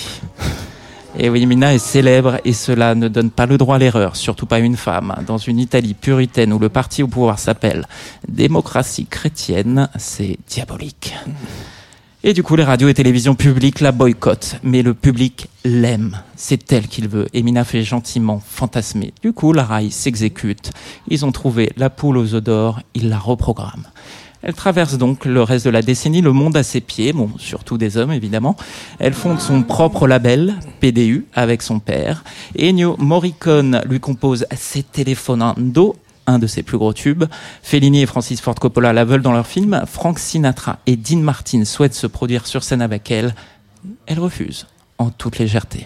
Et oui, Mina est célèbre et cela ne donne pas le droit à l'erreur, surtout pas une femme. Dans une Italie puritaine où le parti au pouvoir s'appelle démocratie chrétienne, c'est diabolique. Et du coup, les radios et télévisions publiques la boycottent, mais le public l'aime. C'est elle qu'il veut. Et Mina fait gentiment fantasmer. Du coup, la raille s'exécute. Ils ont trouvé la poule aux œufs d'or, ils la reprogramment. Elle traverse donc le reste de la décennie le monde à ses pieds, bon, surtout des hommes évidemment. Elle fonde son propre label, PDU, avec son père. Ennio Morricone lui compose Se Telefonando, un de ses plus gros tubes. Fellini et Francis Ford Coppola la veulent dans leur film. Frank Sinatra et Dean Martin souhaitent se produire sur scène avec elle. Elle refuse, en toute légèreté.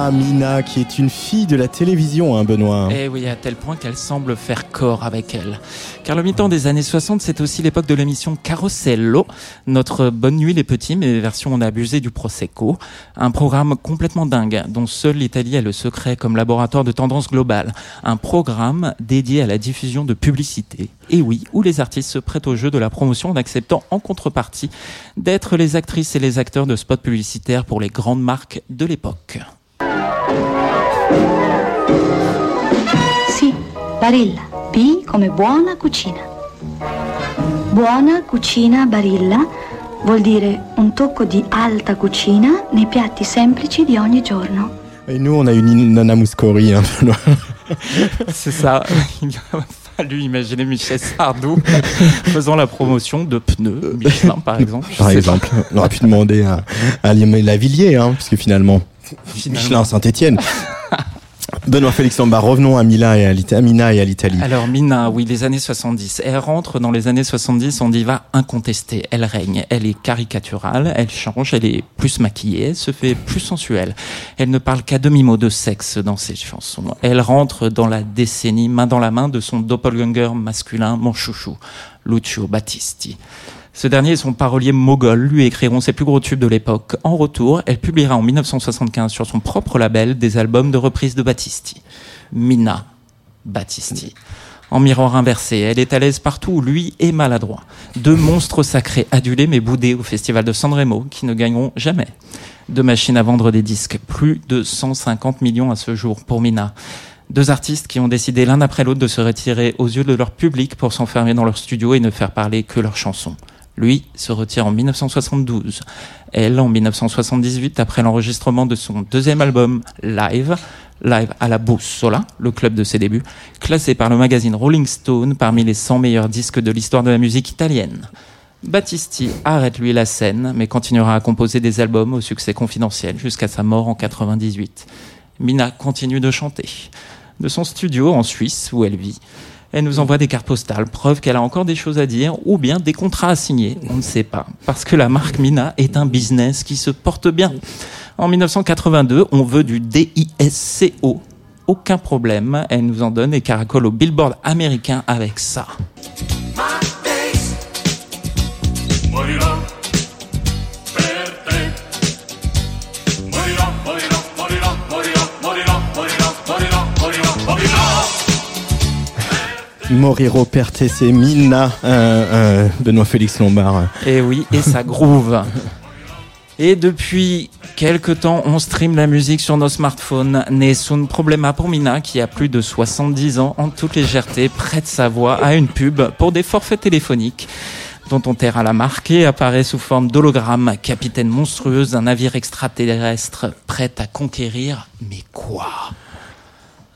Ah, Mina, qui est une fille de la télévision, hein, Benoît. Eh oui, à tel point qu'elle semble faire corps avec elle. Car le mi-temps des années 60, c'est aussi l'époque de l'émission Carosello, notre Bonne Nuit les Petits, mais version on a abusé du Prosecco. Un programme complètement dingue, dont seule l'Italie a le secret comme laboratoire de tendance globale. Un programme dédié à la diffusion de publicité. Et oui, où les artistes se prêtent au jeu de la promotion en acceptant en contrepartie d'être les actrices et les acteurs de spots publicitaires pour les grandes marques de l'époque. Sì, Barilla. B come buona cucina. Buona cucina Barilla vuol dire un tocco di alta cucina nei piatti semplici di ogni giorno. Et nous, on a une Nana Mouskouri, hein. C'est ça. Il a fallu imaginer Michel Sardou faisant la promotion de pneus Michelin, par exemple. Je Par exemple, on aurait pu demander à, à Lavillier, hein, parce que Finalement. Michelin Saint-Etienne. Benoît Félix Lombard, revenons à Mila et à Mina et à l'Italie. Alors Mina, oui, les années 70. Elle rentre dans les années 70 en diva incontestée. Elle règne, elle est caricaturale, elle change, elle est plus maquillée, elle se fait plus sensuelle. Elle ne parle qu'à demi-mot de sexe dans ses chansons. Elle rentre dans la décennie main dans la main de son doppelganger masculin, mon chouchou, Lucio Battisti. Ce dernier et son parolier mogol lui écriront ses plus gros tubes de l'époque. En retour, elle publiera en 1975 sur son propre label des albums de reprises de Battisti. Mina Battisti. En miroir inversé, elle est à l'aise partout lui est maladroit. Deux monstres sacrés adulés mais boudés au festival de Sanremo qui ne gagneront jamais. Deux machines à vendre des disques, plus de 150 millions à ce jour pour Mina. Deux artistes qui ont décidé l'un après l'autre de se retirer aux yeux de leur public pour s'enfermer dans leur studio et ne faire parler que leurs chansons. Lui se retire en 1972. Elle en 1978 après l'enregistrement de son deuxième album Live, Live à la Bussola, le club de ses débuts, classé par le magazine Rolling Stone parmi les 100 meilleurs disques de l'histoire de la musique italienne. Battisti arrête lui la scène, mais continuera à composer des albums au succès confidentiel jusqu'à sa mort en 98. Mina continue de chanter. De son studio en Suisse, où elle vit, elle nous envoie des cartes postales, preuve qu'elle a encore des choses à dire, ou bien des contrats à signer, on ne sait pas. Parce que la marque Mina est un business qui se porte bien. En 1982, on veut du DISCO. Aucun problème, elle nous en donne et caracole au billboard américain avec ça. Moriro Perte, c'est Mina, euh, euh, Benoît Félix Lombard. Et oui, et ça groove. Et depuis quelque temps, on stream la musique sur nos smartphones. Nessun problema pour Mina, qui a plus de 70 ans, en toute légèreté, prête sa voix à une pub pour des forfaits téléphoniques dont on terra la marque et apparaît sous forme d'hologramme, capitaine monstrueuse d'un navire extraterrestre prête à conquérir. Mais quoi?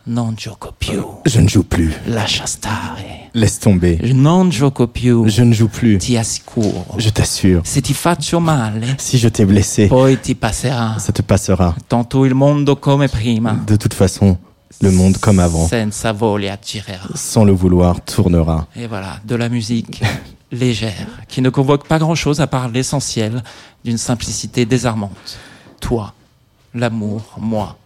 Non gioco più. Je ne joue plus. Lascia stare. Laisse tomber. Non gioco più. Je ne joue plus. Ti assicuro. Je t'assure. Se ti faccio male, Si je t'ai blessé, poi ti passerà. ça te passera. Tanto il mondo come prima. De toute façon, le monde comme avant, Senza voglia girerà. sans le vouloir, tournera. Et voilà, de la musique légère, qui ne convoque pas grand-chose à part l'essentiel d'une simplicité désarmante. Toi, l'amour, moi,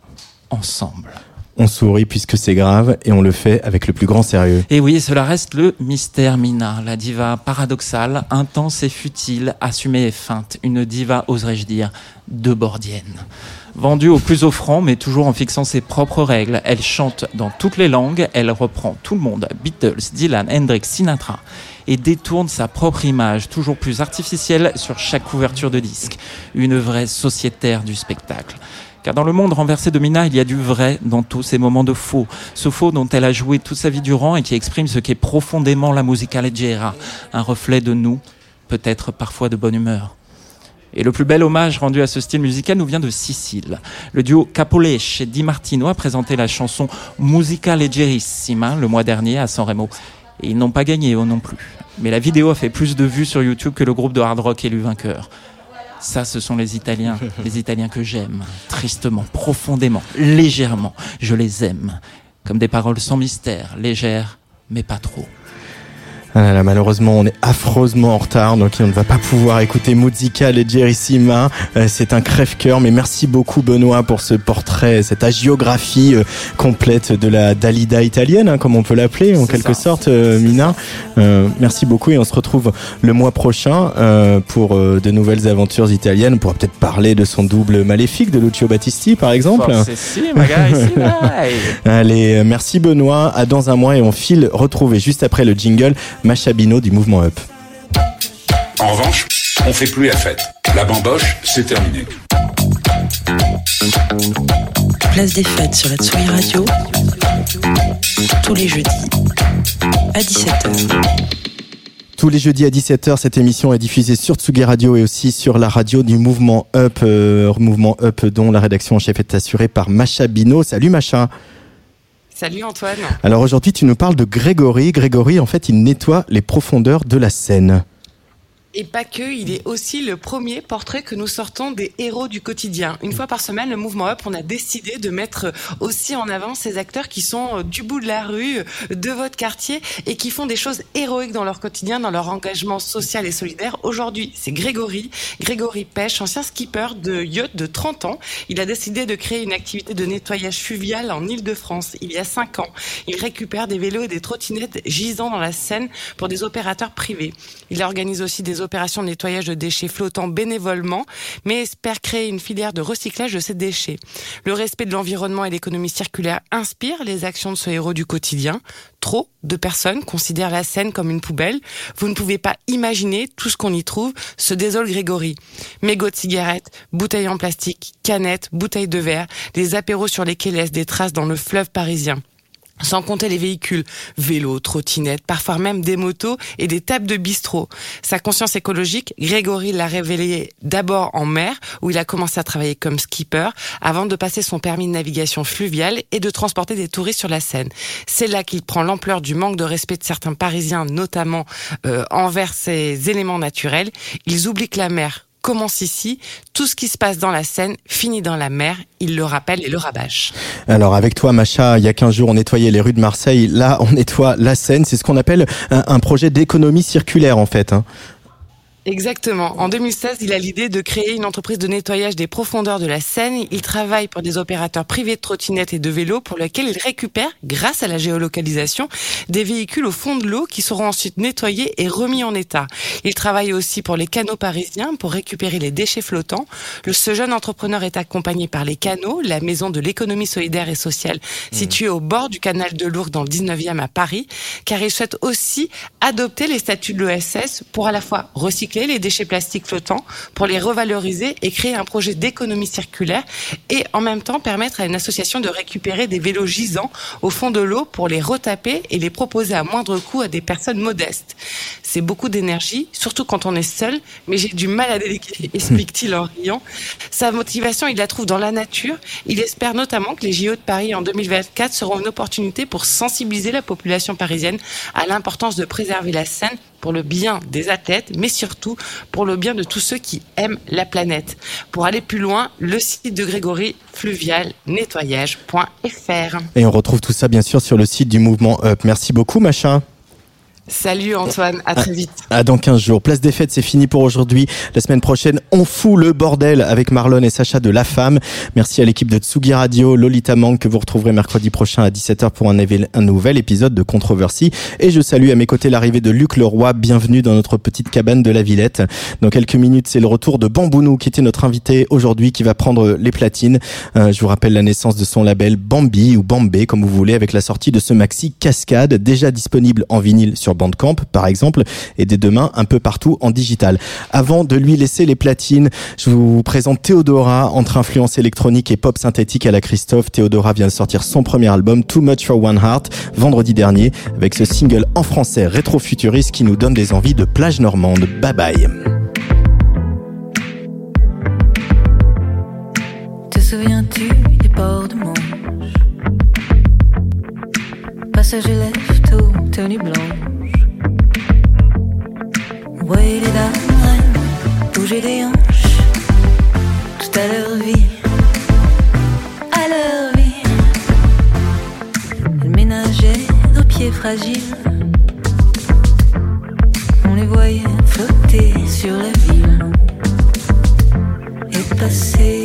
ensemble. On sourit puisque c'est grave et on le fait avec le plus grand sérieux. Et oui, cela reste le mystère Mina, la diva paradoxale, intense et futile, assumée et feinte, une diva, oserais-je dire, de bordienne. Vendue au plus offrant, mais toujours en fixant ses propres règles, elle chante dans toutes les langues, elle reprend tout le monde, Beatles, Dylan, Hendrix, Sinatra, et détourne sa propre image, toujours plus artificielle sur chaque couverture de disque. Une vraie sociétaire du spectacle. Car dans le monde renversé de Mina, il y a du vrai dans tous ces moments de faux. Ce faux dont elle a joué toute sa vie durant et qui exprime ce qu'est profondément la musica leggera. Un reflet de nous, peut-être parfois de bonne humeur. Et le plus bel hommage rendu à ce style musical nous vient de Sicile. Le duo Capolesce et Di Martino a présenté la chanson Musica Leggerissima le mois dernier à Sanremo. Et ils n'ont pas gagné, eux non plus. Mais la vidéo a fait plus de vues sur YouTube que le groupe de hard rock élu vainqueur. Ça, ce sont les Italiens, les Italiens que j'aime, tristement, profondément, légèrement. Je les aime. Comme des paroles sans mystère, légères, mais pas trop. Ah là malheureusement, on est affreusement en retard, donc on ne va pas pouvoir écouter Musical et Jerissima. Euh, c'est un crève-cœur, mais merci beaucoup Benoît pour ce portrait, cette agiographie euh, complète de la Dalida italienne, hein, comme on peut l'appeler en quelque sorte, euh, Mina. Euh, merci beaucoup et on se retrouve le mois prochain pour de nouvelles aventures italiennes. On pourra peut-être parler de son double maléfique de Lucio Battisti, par exemple. Dai. Allez, merci Benoît. À dans un mois et on file retrouver juste après le jingle Macha Bino du mouvement Up. En revanche, on fait plus la fête. La bamboche, c'est terminé. Place des fêtes sur la Tsugi Radio. Tous les jeudis à 17h. Tous les jeudis à 17h, cette émission est diffusée sur Tsugi Radio et aussi sur la radio du mouvement Up, euh, mouvement Up dont la rédaction en chef est assurée par Macha Bino. Salut Macha. Salut Antoine. Alors aujourd'hui, tu nous parles de Grégory. Grégory, en fait, il nettoie les profondeurs de la Seine. Et pas que, il est aussi le premier portrait que nous sortons des héros du quotidien. Une fois par semaine, le mouvement Up, on a décidé de mettre aussi en avant ces acteurs qui sont du bout de la rue, de votre quartier, et qui font des choses héroïques dans leur quotidien, dans leur engagement social et solidaire. Aujourd'hui, c'est Grégory. Grégory Pêche, ancien skipper de yacht de 30 ans. Il a décidé de créer une activité de nettoyage fluvial en Ile-de-France il y a 5 ans. Il récupère des vélos et des trottinettes gisant dans la Seine pour des opérateurs privés. Il organise aussi des opérations de nettoyage de déchets flottants bénévolement, mais espère créer une filière de recyclage de ces déchets. Le respect de l'environnement et l'économie circulaire inspire les actions de ce héros du quotidien. Trop de personnes considèrent la Seine comme une poubelle. Vous ne pouvez pas imaginer tout ce qu'on y trouve, se désole Grégory. Mégots de cigarettes, bouteilles en plastique, canettes, bouteilles de verre, les apéros sur les quais laissent des traces dans le fleuve parisien. Sans compter les véhicules, vélos, trottinettes, parfois même des motos et des tables de bistrot. Sa conscience écologique, Grégory l'a révélée d'abord en mer, où il a commencé à travailler comme skipper, avant de passer son permis de navigation fluviale et de transporter des touristes sur la Seine. C'est là qu'il prend l'ampleur du manque de respect de certains Parisiens, notamment euh, envers ces éléments naturels. Ils oublient que la mer commence ici. Tout ce qui se passe dans la Seine finit dans la mer. Il le rappelle et le rabâche. Alors avec toi Macha, il y a 15 jours on nettoyait les rues de Marseille, là on nettoie la Seine, c'est ce qu'on appelle un, projet d'économie circulaire en fait. hein. Exactement. En 2016, il a l'idée de créer une entreprise de nettoyage des profondeurs de la Seine. Il travaille pour des opérateurs privés de trottinettes et de vélos pour lesquels il récupère, grâce à la géolocalisation, des véhicules au fond de l'eau qui seront ensuite nettoyés et remis en état. Il travaille aussi pour les canaux parisiens pour récupérer les déchets flottants. Le, ce jeune entrepreneur est accompagné par les canaux, la maison de l'économie solidaire et sociale située au bord du canal de Lourdes dans le 19e à Paris, car il souhaite aussi adopter les statuts de l'ESS pour à la fois recycler les déchets plastiques flottants, pour les revaloriser et créer un projet d'économie circulaire et en même temps permettre à une association de récupérer des vélos gisants au fond de l'eau pour les retaper et les proposer à moindre coût à des personnes modestes. C'est beaucoup d'énergie, surtout quand on est seul, mais j'ai du mal à déléguer, explique-t-il en riant. Sa motivation, il la trouve dans la nature. Il espère notamment que les JO de Paris en 2024 seront une opportunité pour sensibiliser la population parisienne à l'importance de préserver la Seine pour le bien des athlètes, mais surtout pour le bien de tous ceux qui aiment la planète. Pour aller plus loin, le site de Grégory, fluvialnettoyage.fr. Et on retrouve tout ça bien sûr sur le site du mouvement Up. Merci beaucoup Macha. Salut Antoine, à très vite. À dans 15 jours. Place des fêtes, c'est fini pour aujourd'hui. La semaine prochaine, on fout le bordel avec Marlon et Sacha de La Femme. Merci à l'équipe de Tsugi Radio, Lolita Mang, que vous retrouverez mercredi prochain à 17h pour un, nouvel épisode de Controversie. Et je salue à mes côtés l'arrivée de Luc Leroy. Bienvenue dans notre petite cabane de la Villette. Dans quelques minutes, c'est le retour de Bambounou, qui était notre invité aujourd'hui, qui va prendre les platines. Euh, je vous rappelle la naissance de son label Bambi ou Bambé, comme vous voulez, avec la sortie de ce maxi Cascade, déjà disponible en vinyle sur Bandcamp, par exemple, et dès demain un peu partout en digital. Avant de lui laisser les platines, je vous présente Théodora, entre influence électronique et pop synthétique à la Christophe. Théodora vient de sortir son premier album, Too Much for One Heart, vendredi dernier, avec ce single en français rétro-futuriste qui nous donne des envies de plage normande. Bye bye. Souviens-tu lève tôt, tenue blanche. Ouais, les dames, bouger les hanches, tout à leur vie, à leur vie. Elles ménageaient aux pieds fragiles, on les voyait flotter sur la ville et passer.